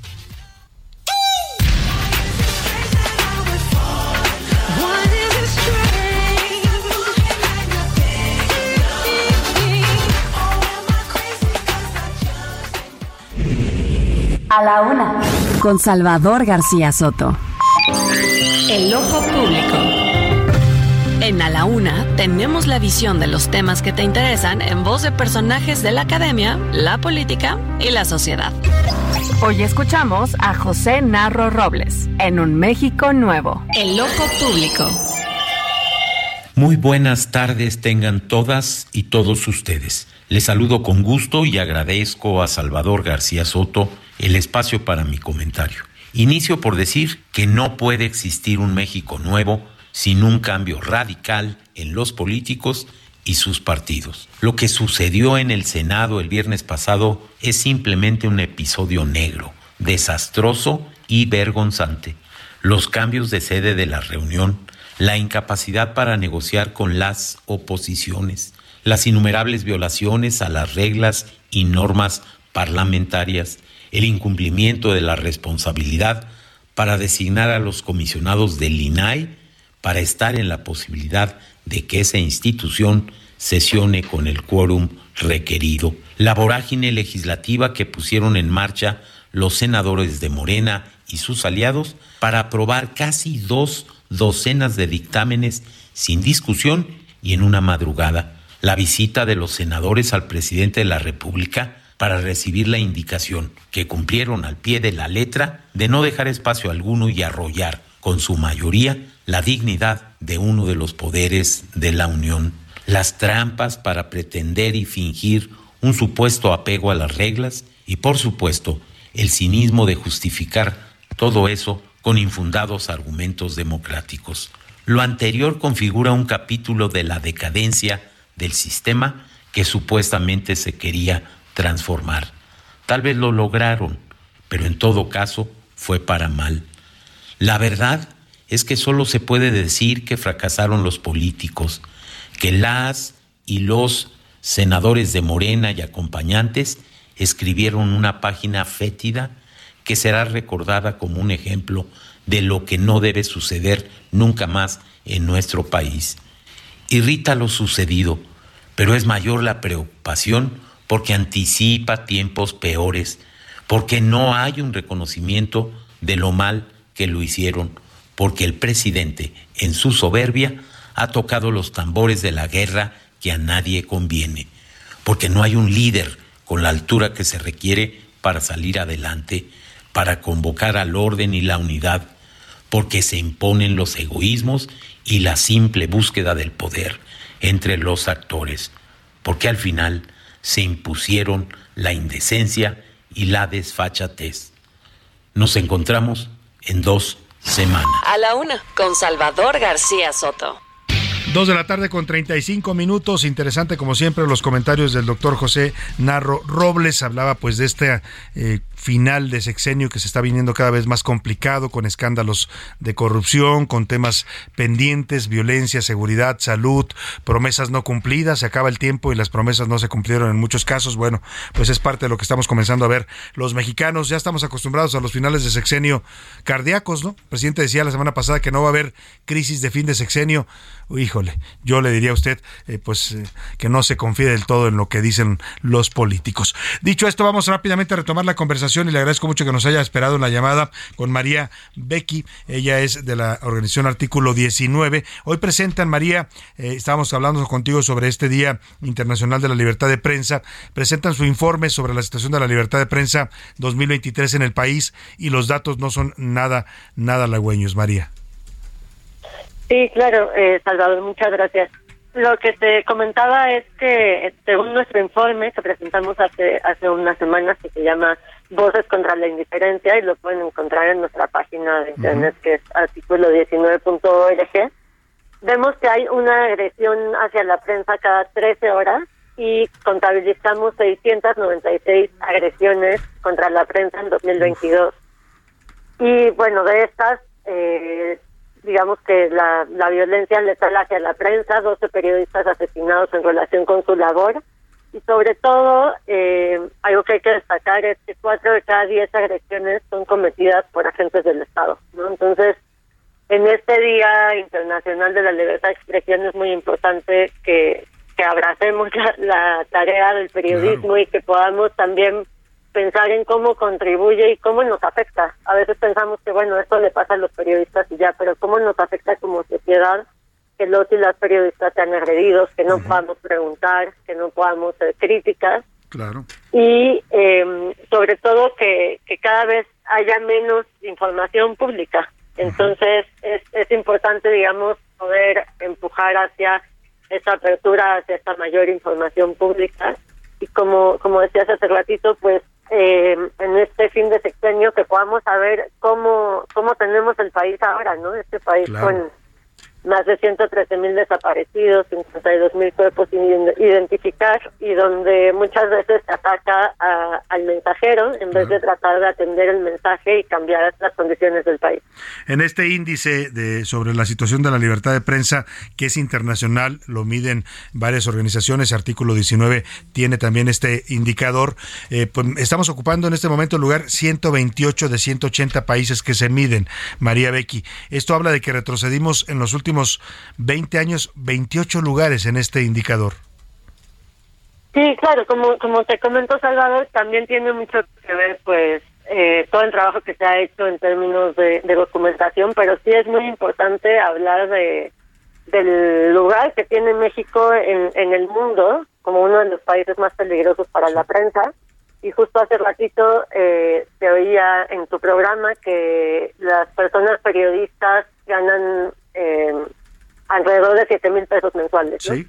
A la Una con Salvador García Soto. El ojo público. En A la Una tenemos la visión de los temas que te interesan en voz de personajes de la academia, la política y la sociedad. Hoy escuchamos a José Narro Robles en Un México Nuevo. El Ojo Público. Muy buenas tardes tengan todas y todos ustedes. Les saludo con gusto y agradezco a Salvador García Soto el espacio para mi comentario. Inicio por decir que no puede existir un México nuevo sin un cambio radical en los políticos y sus partidos. Lo que sucedió en el Senado el viernes pasado es simplemente un episodio negro, desastroso y vergonzante. Los cambios de sede de la reunión, la incapacidad para negociar con las oposiciones, las innumerables violaciones a las reglas y normas parlamentarias, el incumplimiento de la responsabilidad para designar a los comisionados del INAI para estar en la posibilidad de que esa institución sesione con el quórum requerido. La vorágine legislativa que pusieron en marcha los senadores de Morena y sus aliados para aprobar casi dos docenas de dictámenes sin discusión y en una madrugada. La visita de los senadores al presidente de la República para recibir la indicación que cumplieron al pie de la letra de no dejar espacio alguno y arrollar con su mayoría la dignidad de uno de los poderes de la Unión, las trampas para pretender y fingir un supuesto apego a las reglas y por supuesto el cinismo de justificar todo eso con infundados argumentos democráticos. Lo anterior configura un capítulo de la decadencia del sistema que supuestamente se quería transformar. Tal vez lo lograron, pero en todo caso fue para mal. La verdad es que solo se puede decir que fracasaron los políticos, que las y los senadores de Morena y acompañantes escribieron una página fétida que será recordada como un ejemplo de lo que no debe suceder nunca más en nuestro país. Irrita lo sucedido, pero es mayor la preocupación porque anticipa tiempos peores, porque no hay un reconocimiento de lo mal que lo hicieron, porque el presidente, en su soberbia, ha tocado los tambores de la guerra que a nadie conviene, porque no hay un líder con la altura que se requiere para salir adelante, para convocar al orden y la unidad, porque se imponen los egoísmos y la simple búsqueda del poder entre los actores, porque al final se impusieron la indecencia y la desfachatez. Nos encontramos en dos semanas. A la una, con Salvador García Soto. Dos de la tarde con 35 minutos. Interesante, como siempre, los comentarios del doctor José Narro Robles. Hablaba pues de este eh, final de sexenio que se está viniendo cada vez más complicado, con escándalos de corrupción, con temas pendientes, violencia, seguridad, salud, promesas no cumplidas. Se acaba el tiempo y las promesas no se cumplieron en muchos casos. Bueno, pues es parte de lo que estamos comenzando a ver. Los mexicanos ya estamos acostumbrados a los finales de sexenio cardíacos, ¿no? El presidente decía la semana pasada que no va a haber crisis de fin de sexenio. Híjole, yo le diría a usted, eh, pues, eh, que no se confíe del todo en lo que dicen los políticos. Dicho esto, vamos rápidamente a retomar la conversación y le agradezco mucho que nos haya esperado en la llamada con María Becky. Ella es de la organización Artículo 19. Hoy presentan, María, eh, estábamos hablando contigo sobre este Día Internacional de la Libertad de Prensa. Presentan su informe sobre la situación de la libertad de prensa 2023 en el país y los datos no son nada, nada halagüeños, María. Sí, claro, eh, Salvador, muchas gracias. Lo que te comentaba es que, eh, según nuestro informe que presentamos hace hace unas semanas, que se llama Voces contra la Indiferencia, y lo pueden encontrar en nuestra página de internet, que es artículo 19.org, vemos que hay una agresión hacia la prensa cada 13 horas y contabilizamos 696 agresiones contra la prensa en 2022. Y bueno, de estas, eh, digamos que la, la violencia letal hacia la prensa, 12 periodistas asesinados en relación con su labor y sobre todo eh, algo que hay que destacar es que cuatro de cada diez agresiones son cometidas por agentes del Estado, ¿no? Entonces, en este Día Internacional de la Libertad de Expresión es muy importante que, que abracemos la, la tarea del periodismo y que podamos también pensar en cómo contribuye y cómo nos afecta. A veces pensamos que, bueno, esto le pasa a los periodistas y ya, pero cómo nos afecta como sociedad que los y las periodistas sean agredidos, que no podamos preguntar, que no podamos hacer críticas Claro. y eh, sobre todo que, que cada vez haya menos información pública. Entonces es, es importante, digamos, poder empujar hacia esa apertura, hacia esta mayor información pública. Y como, como decías hace ratito, pues eh, en este fin de sexenio que podamos saber cómo, cómo tenemos el país ahora, ¿no? Este país Claro. con más de 113 mil desaparecidos, 52 mil cuerpos sin iden- identificar y donde muchas veces se ataca a- al mensajero en vez de tratar de atender el mensaje y cambiar las condiciones del país. En este índice de sobre la situación de la libertad de prensa, que es internacional, lo miden varias organizaciones, artículo 19 tiene también este indicador, eh, pues, estamos ocupando en este momento el lugar 128 de 180 países que se miden, María Becky. Esto habla de que retrocedimos en los últimos 20 años 28 lugares en este indicador. Sí, claro, como, como te comento, Salvador, también tiene mucho que ver, pues, eh, todo el trabajo que se ha hecho en términos de, documentación, pero sí es muy importante hablar de del lugar que tiene México en, el mundo como uno de los países más peligrosos para la prensa. Y justo hace ratito eh, se oía en tu programa que las personas periodistas ganan eh, alrededor de 7 mil pesos mensuales. ¿no? Sí.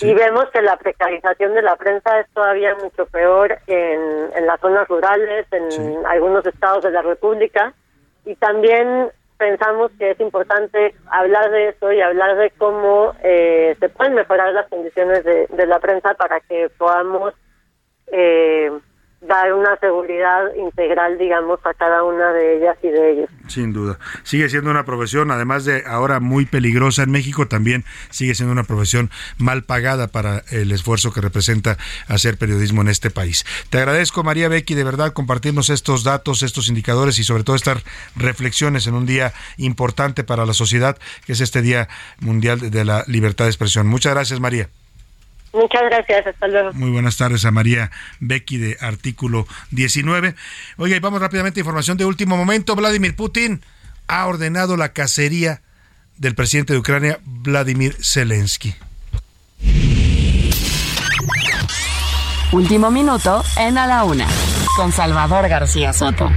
Y vemos que la precarización de la prensa es todavía mucho peor en, en las zonas rurales, en algunos estados de la República. Y también pensamos que es importante hablar de eso y hablar de cómo eh, se pueden mejorar las condiciones de, de la prensa para que podamos eh, dar una seguridad integral, digamos, a cada una de ellas y de ellos. Sin duda. Sigue siendo una profesión, además de ahora muy peligrosa en México, también sigue siendo una profesión mal pagada para el esfuerzo que representa hacer periodismo en este país. Te agradezco, María Becky, de verdad compartirnos estos datos, estos indicadores y sobre todo estas reflexiones en un día importante para la sociedad, que es este Día Mundial de la Libertad de Expresión. Muchas gracias, María. Muchas gracias, hasta luego. Muy buenas tardes a María Becky de Artículo 19. Oiga, y vamos rápidamente a información de último momento. Vladimir Putin ha ordenado la cacería del presidente de Ucrania, Vladimir Zelensky. Último minuto en A la Una, con Salvador García Soto.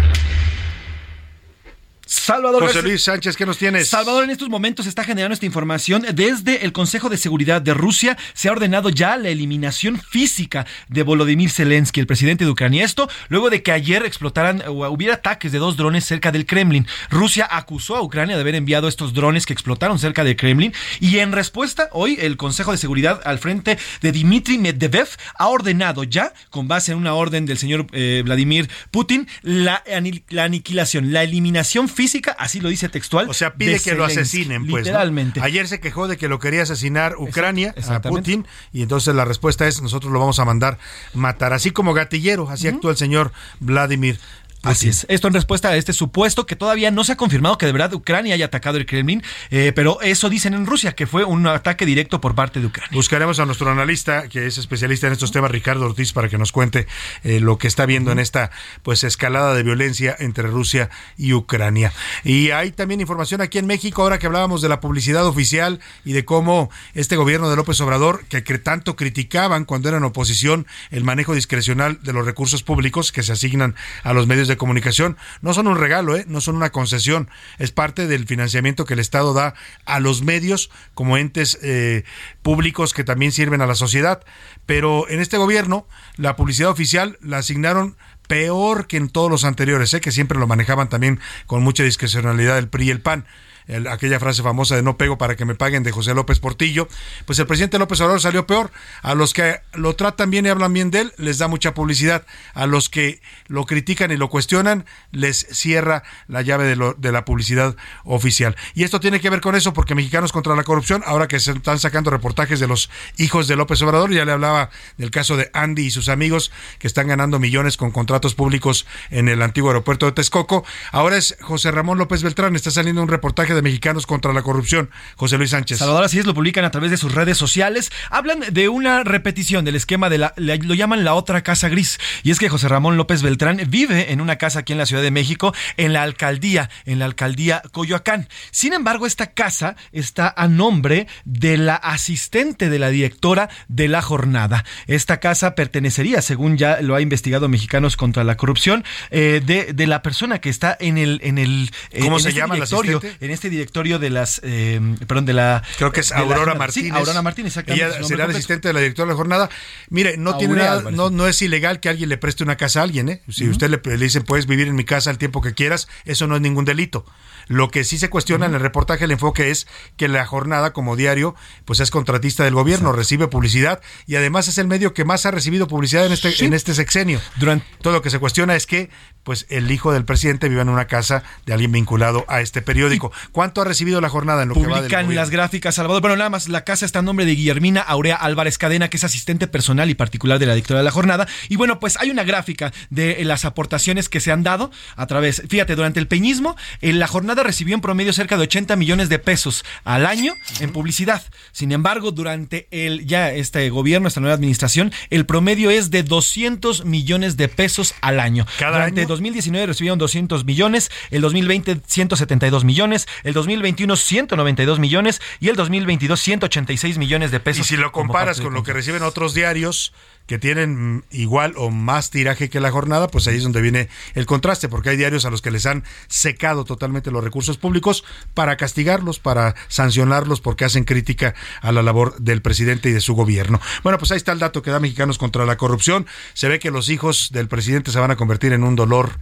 Salvador José Luis Sánchez, ¿qué nos tienes? Salvador, en estos momentos se está generando esta información. Desde el Consejo de Seguridad de Rusia se ha ordenado ya la eliminación física de Volodymyr Zelensky, el presidente de Ucrania. Esto luego de que ayer explotaran o hubiera ataques de dos drones cerca del Kremlin. Rusia acusó a Ucrania de haber enviado estos drones que explotaron cerca del Kremlin. Y en respuesta, hoy el Consejo de Seguridad al frente de Dmitry Medvedev ha ordenado ya, con base en una orden del señor eh, Vladimir Putin, la, la aniquilación, la eliminación física, así lo dice textual. O sea, pide de que lo asesinen, pues. ¿no? Literalmente. Ayer se quejó de que lo quería asesinar Ucrania a. Putin y entonces la respuesta es nosotros lo vamos a mandar matar, así como gatillero, así actúa el señor Vladimir. Así es. Esto en respuesta a este supuesto que todavía no se ha confirmado que de verdad Ucrania haya atacado el Kremlin, eh, pero eso dicen en Rusia, que fue un ataque directo por parte de Ucrania. Buscaremos a nuestro analista, que es especialista en estos temas, Ricardo Ortiz, para que nos cuente eh, lo que está viendo en esta pues escalada de violencia entre Rusia y Ucrania. Y hay también información aquí en México, ahora que hablábamos de la publicidad oficial y de cómo este gobierno de López Obrador, que, tanto criticaban cuando eran oposición el manejo discrecional de los recursos públicos que se asignan a los medios de comunicación, no son un regalo, ¿eh? no son una concesión, es parte del financiamiento que el Estado da a los medios como entes eh, públicos que también sirven a la sociedad. Pero en este gobierno, la publicidad oficial la asignaron peor que en todos los anteriores, ¿eh? que siempre lo manejaban también con mucha discrecionalidad el PRI y el PAN. El- aquella frase famosa de no pego para que me paguen de José López Portillo, pues el presidente López Obrador salió peor. A los que lo tratan bien y hablan bien de él, les da mucha publicidad. A los que lo critican y lo cuestionan, les cierra la llave de, lo- de la publicidad oficial. Y esto tiene que ver con eso, porque Mexicanos contra la Corrupción, ahora que se están sacando reportajes de los hijos de López Obrador, ya le hablaba del caso de Andy y sus amigos que están ganando millones con contratos públicos en el antiguo aeropuerto de Texcoco. Ahora es José Ramón López Beltrán, está saliendo un reportaje de Mexicanos contra la Corrupción, José Luis Sánchez. Salvador, así es, lo publican a través de sus redes sociales. Hablan de una repetición del esquema de la, lo llaman la otra casa gris. Y es que José Ramón López Beltrán vive en una casa aquí en la Ciudad de México, en la alcaldía, en la alcaldía Coyoacán. Sin embargo, esta casa está a nombre de la asistente de la directora de la jornada. Esta casa pertenecería, según ya lo ha investigado Mexicanos contra la Corrupción, eh, de, de la persona que está en el, en el eh, ¿Cómo en se este llama la asistente? en este directorio de las, eh, perdón, de la Creo que es de la- Aurora sí, Martínez. Aurora Martínez, exactamente. Ella será asistente de la directora de la jornada. Mire, no tiene nada, no, no es ilegal que alguien le preste una casa a alguien, ¿eh? Si usted le, le dicen puedes vivir en mi casa el tiempo que quieras, eso no es ningún delito. Lo que sí se cuestiona en el reportaje, el enfoque es que la jornada como diario, pues es contratista del gobierno, recibe publicidad y además es el medio que más ha recibido publicidad en este, en este sexenio. Durante todo lo que se cuestiona es que pues el hijo del presidente vive en una casa de alguien vinculado a este periódico. ¿Cuánto ha recibido la jornada en lo que va del Publican las gráficas, Salvador. Bueno, nada más, la casa está a nombre de Guillermina Aurea Álvarez Cadena, que es asistente personal y particular de la directora de la jornada. Y bueno, pues hay una gráfica de las aportaciones que se han dado a través, fíjate, durante el peñismo, en la jornada recibió en promedio cerca de 80 millones de pesos al año en publicidad. Sin embargo, durante el ya este gobierno, esta nueva administración, el promedio es de 200 millones de pesos al año. ¿Cada durante año? 2019 recibieron 200 millones, el 2020 172 millones, el 2021 192 millones y el 2022 186 millones de Y pesos. si lo comparas con lo que reciben otros diarios que tienen igual o más tiraje que la jornada, pues ahí es donde viene el contraste, porque hay diarios a los que les han secado totalmente los recursos públicos para castigarlos, para sancionarlos, porque hacen crítica a la labor del presidente y de su gobierno. Bueno, pues ahí está el dato que da Mexicanos contra la corrupción. Se ve que los hijos del presidente se van a convertir en un dolor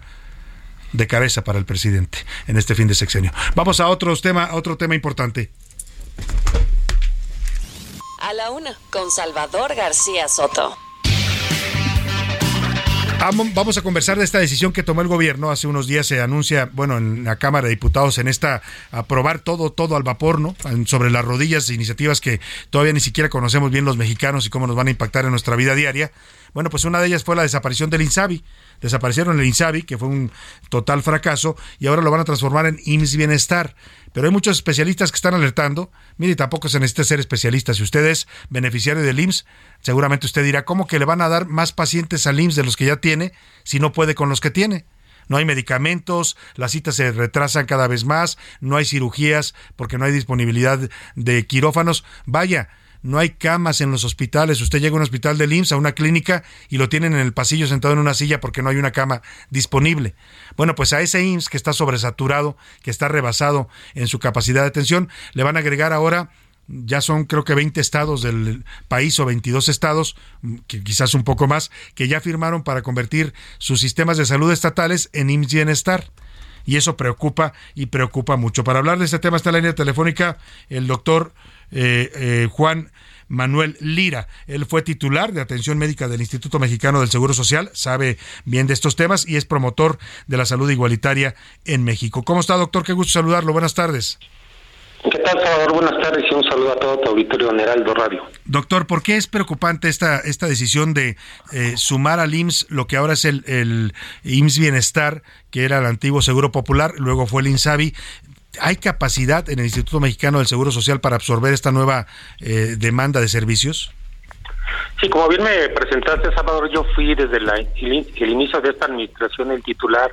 de cabeza para el presidente en este fin de sexenio. Vamos a otros tema, otro tema importante. A la una, con Salvador García Soto. Vamos a conversar de esta decisión que tomó el gobierno. Hace unos días se anuncia, bueno, en la Cámara de Diputados, en esta, aprobar todo, todo al vapor, ¿no? Sobre las rodillas, iniciativas que todavía ni siquiera conocemos bien los mexicanos y cómo nos van a impactar en nuestra vida diaria. Bueno, pues una de ellas fue la desaparición del INSABI. Desaparecieron el INSABI, que fue un total fracaso, y ahora lo van a transformar en IMSS Bienestar. Pero hay muchos especialistas que están alertando. Mire, tampoco se necesita ser especialista. Si usted es beneficiario del IMSS, seguramente usted dirá, ¿cómo que le van a dar más pacientes al IMSS de los que ya tiene si no puede con los que tiene? No hay medicamentos, las citas se retrasan cada vez más, no hay cirugías porque no hay disponibilidad de quirófanos. Vaya, no hay camas en los hospitales. Usted llega a un hospital del IMSS, a una clínica, y lo tienen en el pasillo sentado en una silla porque no hay una cama disponible. Bueno, pues a ese IMSS que está sobresaturado, que está rebasado en su capacidad de atención, le van a agregar ahora ya son creo que 20 estados del país o 22 estados, que quizás un poco más, que ya firmaron para convertir sus sistemas de salud estatales en IMSS Bienestar. Y eso preocupa y preocupa mucho. Para hablar de este tema está en la línea telefónica el doctor eh, eh, Juan Manuel Lira. Él fue titular de atención médica del Instituto Mexicano del Seguro Social, sabe bien de estos temas y es promotor de la salud igualitaria en México. ¿Cómo está, doctor? Qué gusto saludarlo. Buenas tardes. ¿Qué tal, Salvador? Buenas tardes y un saludo a todo tu auditorio en Heraldo Radio. Doctor, ¿por qué es preocupante esta, esta decisión de eh, sumar al IMSS lo que ahora es el, el IMSS Bienestar, que era el antiguo Seguro Popular, luego fue el INSABI? ¿Hay capacidad en el Instituto Mexicano del Seguro Social para absorber esta nueva eh, demanda de servicios? Sí, como bien me presentaste, Salvador, yo fui desde la- el, el inicio de esta administración el titular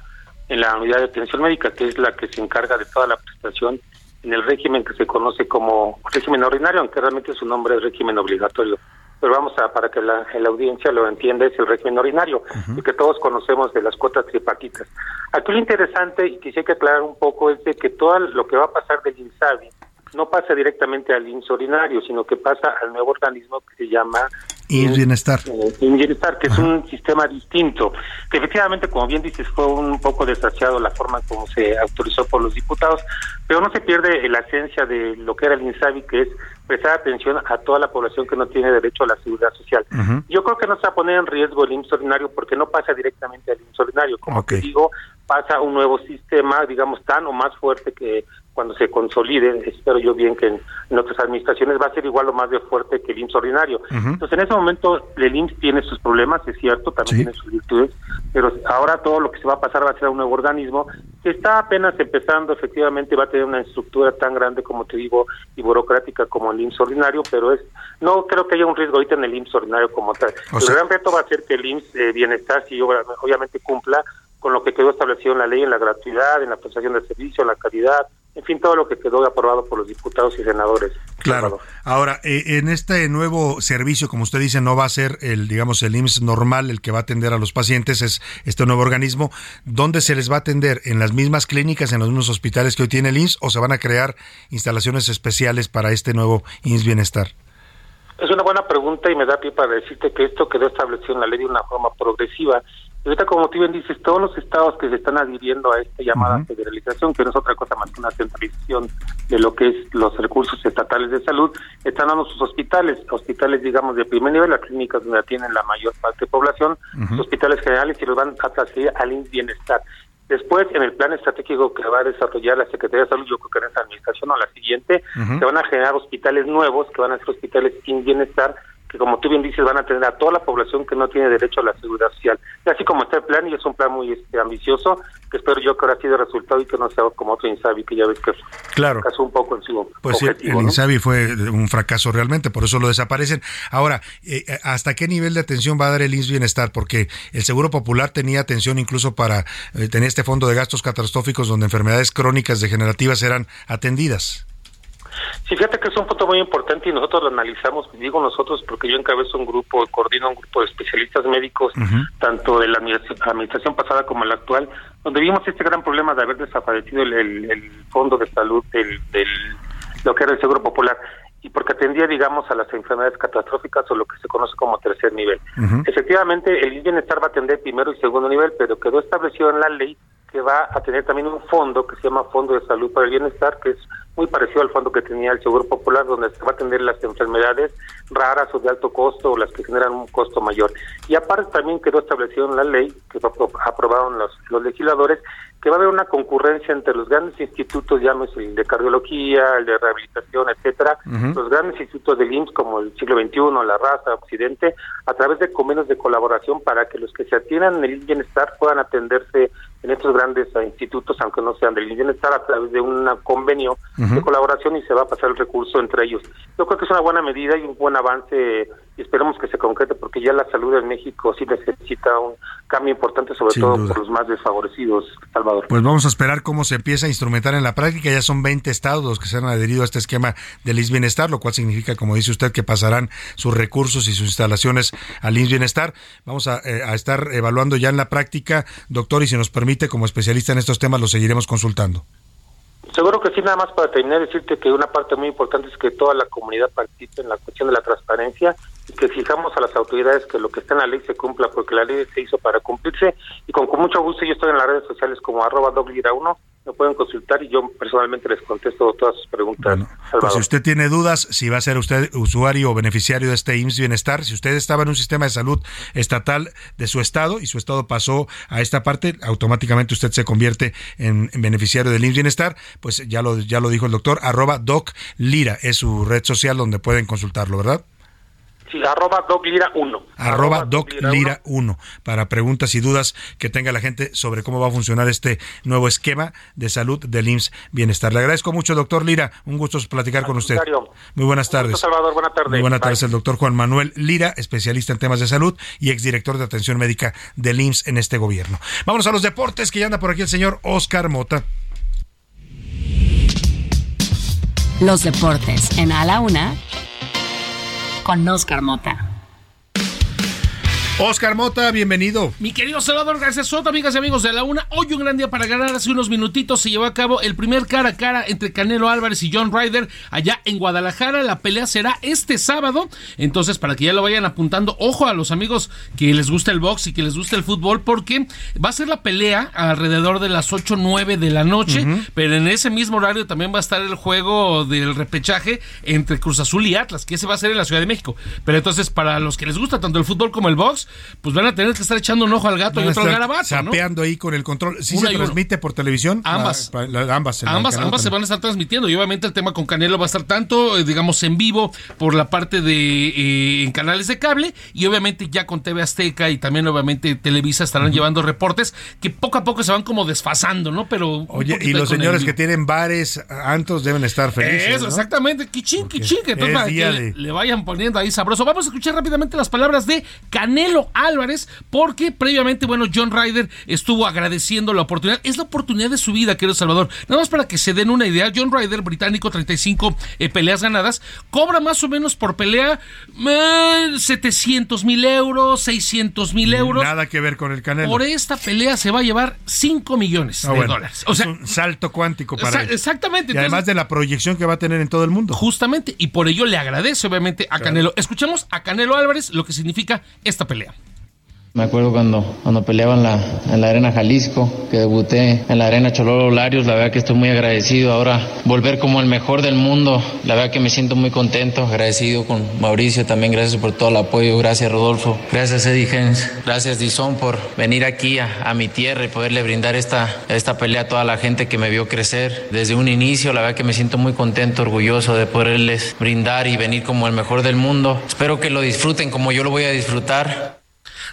en la unidad de atención médica, que es la que se encarga de toda la prestación en el régimen que se conoce como régimen ordinario, aunque realmente su nombre es régimen obligatorio. Pero vamos a, para que la, la audiencia lo entienda, es el régimen ordinario, y que todos conocemos de las cuotas tripartitas. Aquí lo interesante, y quisiera que aclarar un poco, es de que todo lo que va a pasar del INSABI no pasa directamente al IMSS ordinario, sino que pasa al nuevo organismo que se llama Eh, Bienestar, que es un sistema distinto, que efectivamente, como bien dices, fue un poco desgraciado la forma como se autorizó por los diputados, pero no se pierde la esencia de lo que era el INSABI, que es prestar atención a toda la población que no tiene derecho a la seguridad social. Yo creo que no se va a poner en riesgo el IMSS ordinario porque no pasa directamente al IMSS ordinario. Como Ok. te digo, pasa un nuevo sistema, digamos, tan o más fuerte que cuando se consolide, espero yo bien que en, en otras administraciones va a ser igual o más de fuerte que el IMSS ordinario. Entonces, en ese momento el IMSS tiene sus problemas, es cierto, también tiene sus virtudes, pero ahora todo lo que se va a pasar va a ser a un nuevo organismo que está apenas empezando, efectivamente va a tener una estructura tan grande como te digo y burocrática como el IMSS ordinario, pero es no creo que haya un riesgo ahorita en el IMSS ordinario como tal. O el sea- gran reto va a ser que el IMSS eh, Bienestar, si obviamente cumpla con lo que quedó establecido en la ley, en la gratuidad, en la prestación de servicio, en la calidad, en fin, todo lo que quedó aprobado por los diputados y senadores. Claro. Ahora, eh, en este nuevo servicio, como usted dice, no va a ser el, digamos, el IMSS normal el que va a atender a los pacientes, es este nuevo organismo. ¿Dónde se les va a atender? ¿En las mismas clínicas, en los mismos hospitales que hoy tiene el IMSS o se van a crear instalaciones especiales para este nuevo IMSS Bienestar? Es una buena pregunta y me da pie para decirte que esto quedó establecido en la ley de una forma progresiva. Y ahorita, como tú bien dices, todos los estados que se están adhiriendo a esta llamada federalización, que no es otra cosa más que una centralización de lo que es los recursos estatales de salud, están dando sus hospitales, hospitales, digamos, de primer nivel, las clínicas donde tienen la mayor parte de población, Ujú. hospitales generales y los van a transferir al IMSS Bienestar. Después, en el plan estratégico que va a desarrollar la Secretaría de Salud, yo creo que en esta administración o la siguiente, se van a generar hospitales nuevos, que van a ser hospitales sin bienestar, que como tú bien dices, van a tener a toda la población que no tiene derecho a la seguridad social. Y así como está el plan, y es un plan muy este, ambicioso, que espero yo que ahora sí de resultado y que no sea como otro Insabi, que ya ves que Claro. fracasó un poco en su Pues sí, objetivo. el ¿no? INSABI fue un fracaso realmente, por eso lo desaparecen. Ahora, eh, ¿hasta qué nivel de atención va a dar el IMSS Bienestar? Porque el Seguro Popular tenía atención incluso para eh, tener este fondo de gastos catastróficos donde enfermedades crónicas degenerativas eran atendidas. Sí, fíjate que es un punto muy importante y nosotros lo analizamos, digo nosotros porque yo encabezo un grupo, coordino un grupo de especialistas médicos, tanto de la administración, pasada como la actual, donde vimos este gran problema de haber desaparecido el, el- el fondo de salud del, del lo que era el Seguro Popular y porque atendía, digamos, a las enfermedades catastróficas o lo que se conoce como tercer nivel. Efectivamente, el bienestar va a atender primero y segundo nivel, pero quedó establecido en la ley que va a tener también un fondo que se llama Fondo de Salud para el Bienestar, que es muy parecido al fondo que tenía el Seguro Popular, donde se va a atender las enfermedades raras o de alto costo o las que generan un costo mayor. Y aparte también quedó establecido en la ley, que aprobaron los, los legisladores, que va a haber una concurrencia entre los grandes institutos, llámese el de cardiología, el de rehabilitación, etcétera, los grandes institutos del IMSS como el siglo XXI, la raza, Occidente, a través de convenios de colaboración para que los que se atiendan en el Bienestar puedan atenderse en estos grandes eh, institutos, aunque no sean del Bienestar, a través de un convenio De colaboración y se va a pasar el recurso entre ellos. Yo creo que es una buena medida y un buen avance y esperemos que se concrete porque ya la salud en México sí necesita un cambio importante, sobre Sin todo duda. por los más desfavorecidos, Salvador. Pues vamos a esperar cómo se empieza a instrumentar en la práctica. Ya son 20 estados los que se han adherido a este esquema del IMSS Bienestar, lo cual significa, como dice usted, que pasarán sus recursos y sus instalaciones al IMSS Bienestar. Vamos a, eh, a estar evaluando ya en la práctica, doctor, y si nos permite, como especialista en estos temas, lo seguiremos consultando. Seguro que sí, nada más para terminar, decirte que una parte muy importante es que toda la comunidad participe en la cuestión de la transparencia que fijamos a las autoridades que lo que está en la ley se cumpla, porque la ley se hizo para cumplirse. Y con, con mucho gusto, yo estoy en las redes sociales como arroba doblira uno, me pueden consultar y yo personalmente les contesto todas sus preguntas. Pues Salvador. si usted tiene dudas si va a ser usted usuario o beneficiario de este IMSS Bienestar, si usted estaba en un sistema de salud estatal de su estado y su estado pasó a esta parte, automáticamente usted se convierte en, en beneficiario del IMSS Bienestar, pues ya lo, ya lo dijo el doctor, arroba doc lira es su red social donde pueden consultarlo, ¿verdad? Sí, arroba doglira uno. arroba Doc Lira 1 para preguntas y dudas que tenga la gente sobre cómo va a funcionar este nuevo esquema de salud del IMSS Bienestar. Le agradezco mucho, doctor Lira. Un gusto platicar con usted. contrario. Muy buenas Un gusto, tardes. Salvador, buena tarde. Muy buenas Bye. tardes, el doctor Juan Manuel Lira, especialista en temas de salud y exdirector de atención médica del IMSS en este gobierno. Vámonos a los deportes, que ya anda por aquí el señor Oscar Mota. Los deportes en A la Una con Oscar Mota. Oscar Mota, bienvenido. Mi querido Salvador García Soto, amigas y amigos de la una, hoy un gran día para ganar. Hace unos minutitos se llevó a cabo el primer cara a cara entre Canelo Álvarez y John Ryder allá en Guadalajara. La pelea será este sábado. Entonces, para que ya lo vayan apuntando, ojo a los amigos que les gusta el box y que les gusta el fútbol, porque va a ser la pelea alrededor de las 8 9 de la noche. Pero en ese mismo horario también va a estar el juego del repechaje entre Cruz Azul y Atlas, que ese va a ser en la Ciudad de México. Pero entonces, para los que les gusta tanto el fútbol como el box, pues van a tener que estar echando un ojo al gato y otro al garabato. Sapeando ahí con el control. ¿Sí se transmite por televisión? Ambas. ambas. Ambas, ambas se van a estar transmitiendo. Y obviamente el tema con Canelo va a estar tanto, eh, digamos, en vivo por la parte de eh, en canales de cable y obviamente ya con TV Azteca y también obviamente Televisa estarán llevando reportes que poco a poco se van como desfasando, ¿no? Pero Oye, y los señores que tienen bares, antos deben estar felices. Eso, exactamente, quichín, quichín, que entonces para que le, vayan poniendo ahí sabroso. Vamos a escuchar rápidamente las palabras de Canelo Álvarez, porque previamente, bueno, John Ryder estuvo agradeciendo la oportunidad. Es la oportunidad de su vida, querido Salvador. Nada más para que se den una idea, John Ryder, británico, 35 eh, peleas ganadas, cobra más o menos por pelea 700 mil euros, 600 mil euros. Nada que ver con el Canelo. Por esta pelea se va a llevar 5 millones ah, de dólares. O sea, un salto cuántico para él. Exactamente. Y además de la proyección que va a tener en todo el mundo. Justamente, y por ello le agradece obviamente a Canelo. Escuchemos a Canelo Álvarez lo que significa esta pelea. Australia. Me acuerdo cuando, cuando peleaba en la, en la Arena Jalisco, que debuté en la Arena Chololo Larios, la verdad que estoy muy agradecido. Ahora volver como el mejor del mundo, la verdad que me siento muy contento, agradecido con Mauricio también, gracias por todo el apoyo, gracias Rodolfo, gracias Eddie Hens, gracias Dison por venir aquí a, a, mi tierra y poderle brindar esta, esta pelea a toda la gente que me vio crecer desde un inicio, la verdad que me siento muy contento, orgulloso de poderles brindar y venir como el mejor del mundo. Espero que lo disfruten como yo lo voy a disfrutar.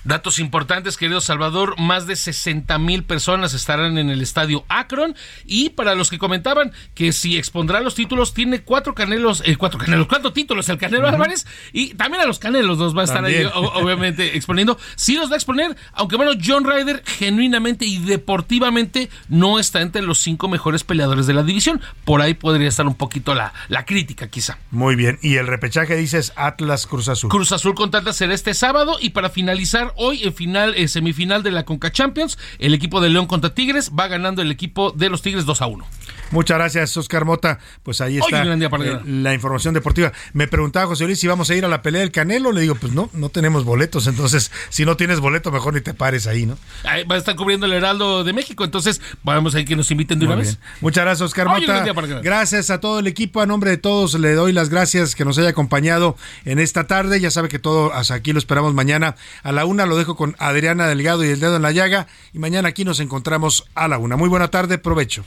Datos importantes, querido Salvador, más de 60 mil personas estarán en el estadio Akron y para los que comentaban que si expondrá los títulos, tiene cuatro canelos, eh, cuatro canelos, cuatro títulos el Canelo Álvarez y también a los canelos los va a estar ahí obviamente exponiendo. Sí los va a exponer, aunque bueno, John Ryder genuinamente y deportivamente no está entre los cinco mejores peleadores de la división. Por ahí podría estar un poquito la, la crítica quizá. Muy bien, y el repechaje dices Atlas Cruz Azul. Cruz Azul contra Atlas será este sábado y para finalizar hoy en final, en semifinal de la Conca Champions. El equipo de León contra Tigres va ganando el equipo de los Tigres 2 a 1. Muchas gracias, Oscar Mota. Pues ahí está eh, la información deportiva. Me preguntaba José Luis si vamos a ir a la pelea del Canelo. Le digo, pues no, no tenemos boletos. Entonces, si no tienes boleto, mejor ni te pares ahí, ¿no? Ahí va a estar cubriendo el Heraldo de México. Entonces, vamos a ir que nos inviten de una vez. Muchas gracias, Oscar Mota. Gracias a todo el equipo. A nombre de todos, le doy las gracias que nos haya acompañado en esta tarde. Ya sabe que todo hasta aquí lo esperamos mañana a la una. Lo dejo con Adriana Delgado y el dedo en la llaga. Y mañana aquí nos encontramos a la una. Muy buena tarde. Provecho.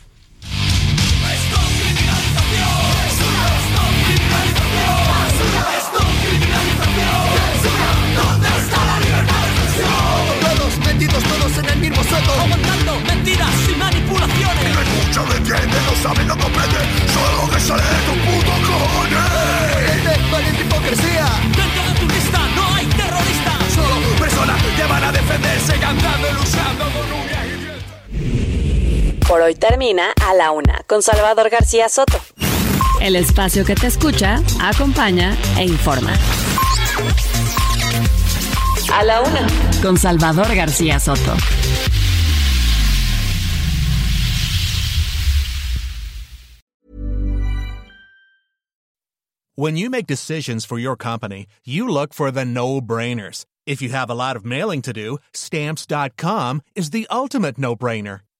Hoy termina A la Una con Salvador García Soto. El espacio que te escucha, acompaña e informa. A la Una con Salvador García Soto. When you make decisions for your company, you look for the no-brainers. If you have a lot of mailing to do, stamps.com is the ultimate no-brainer.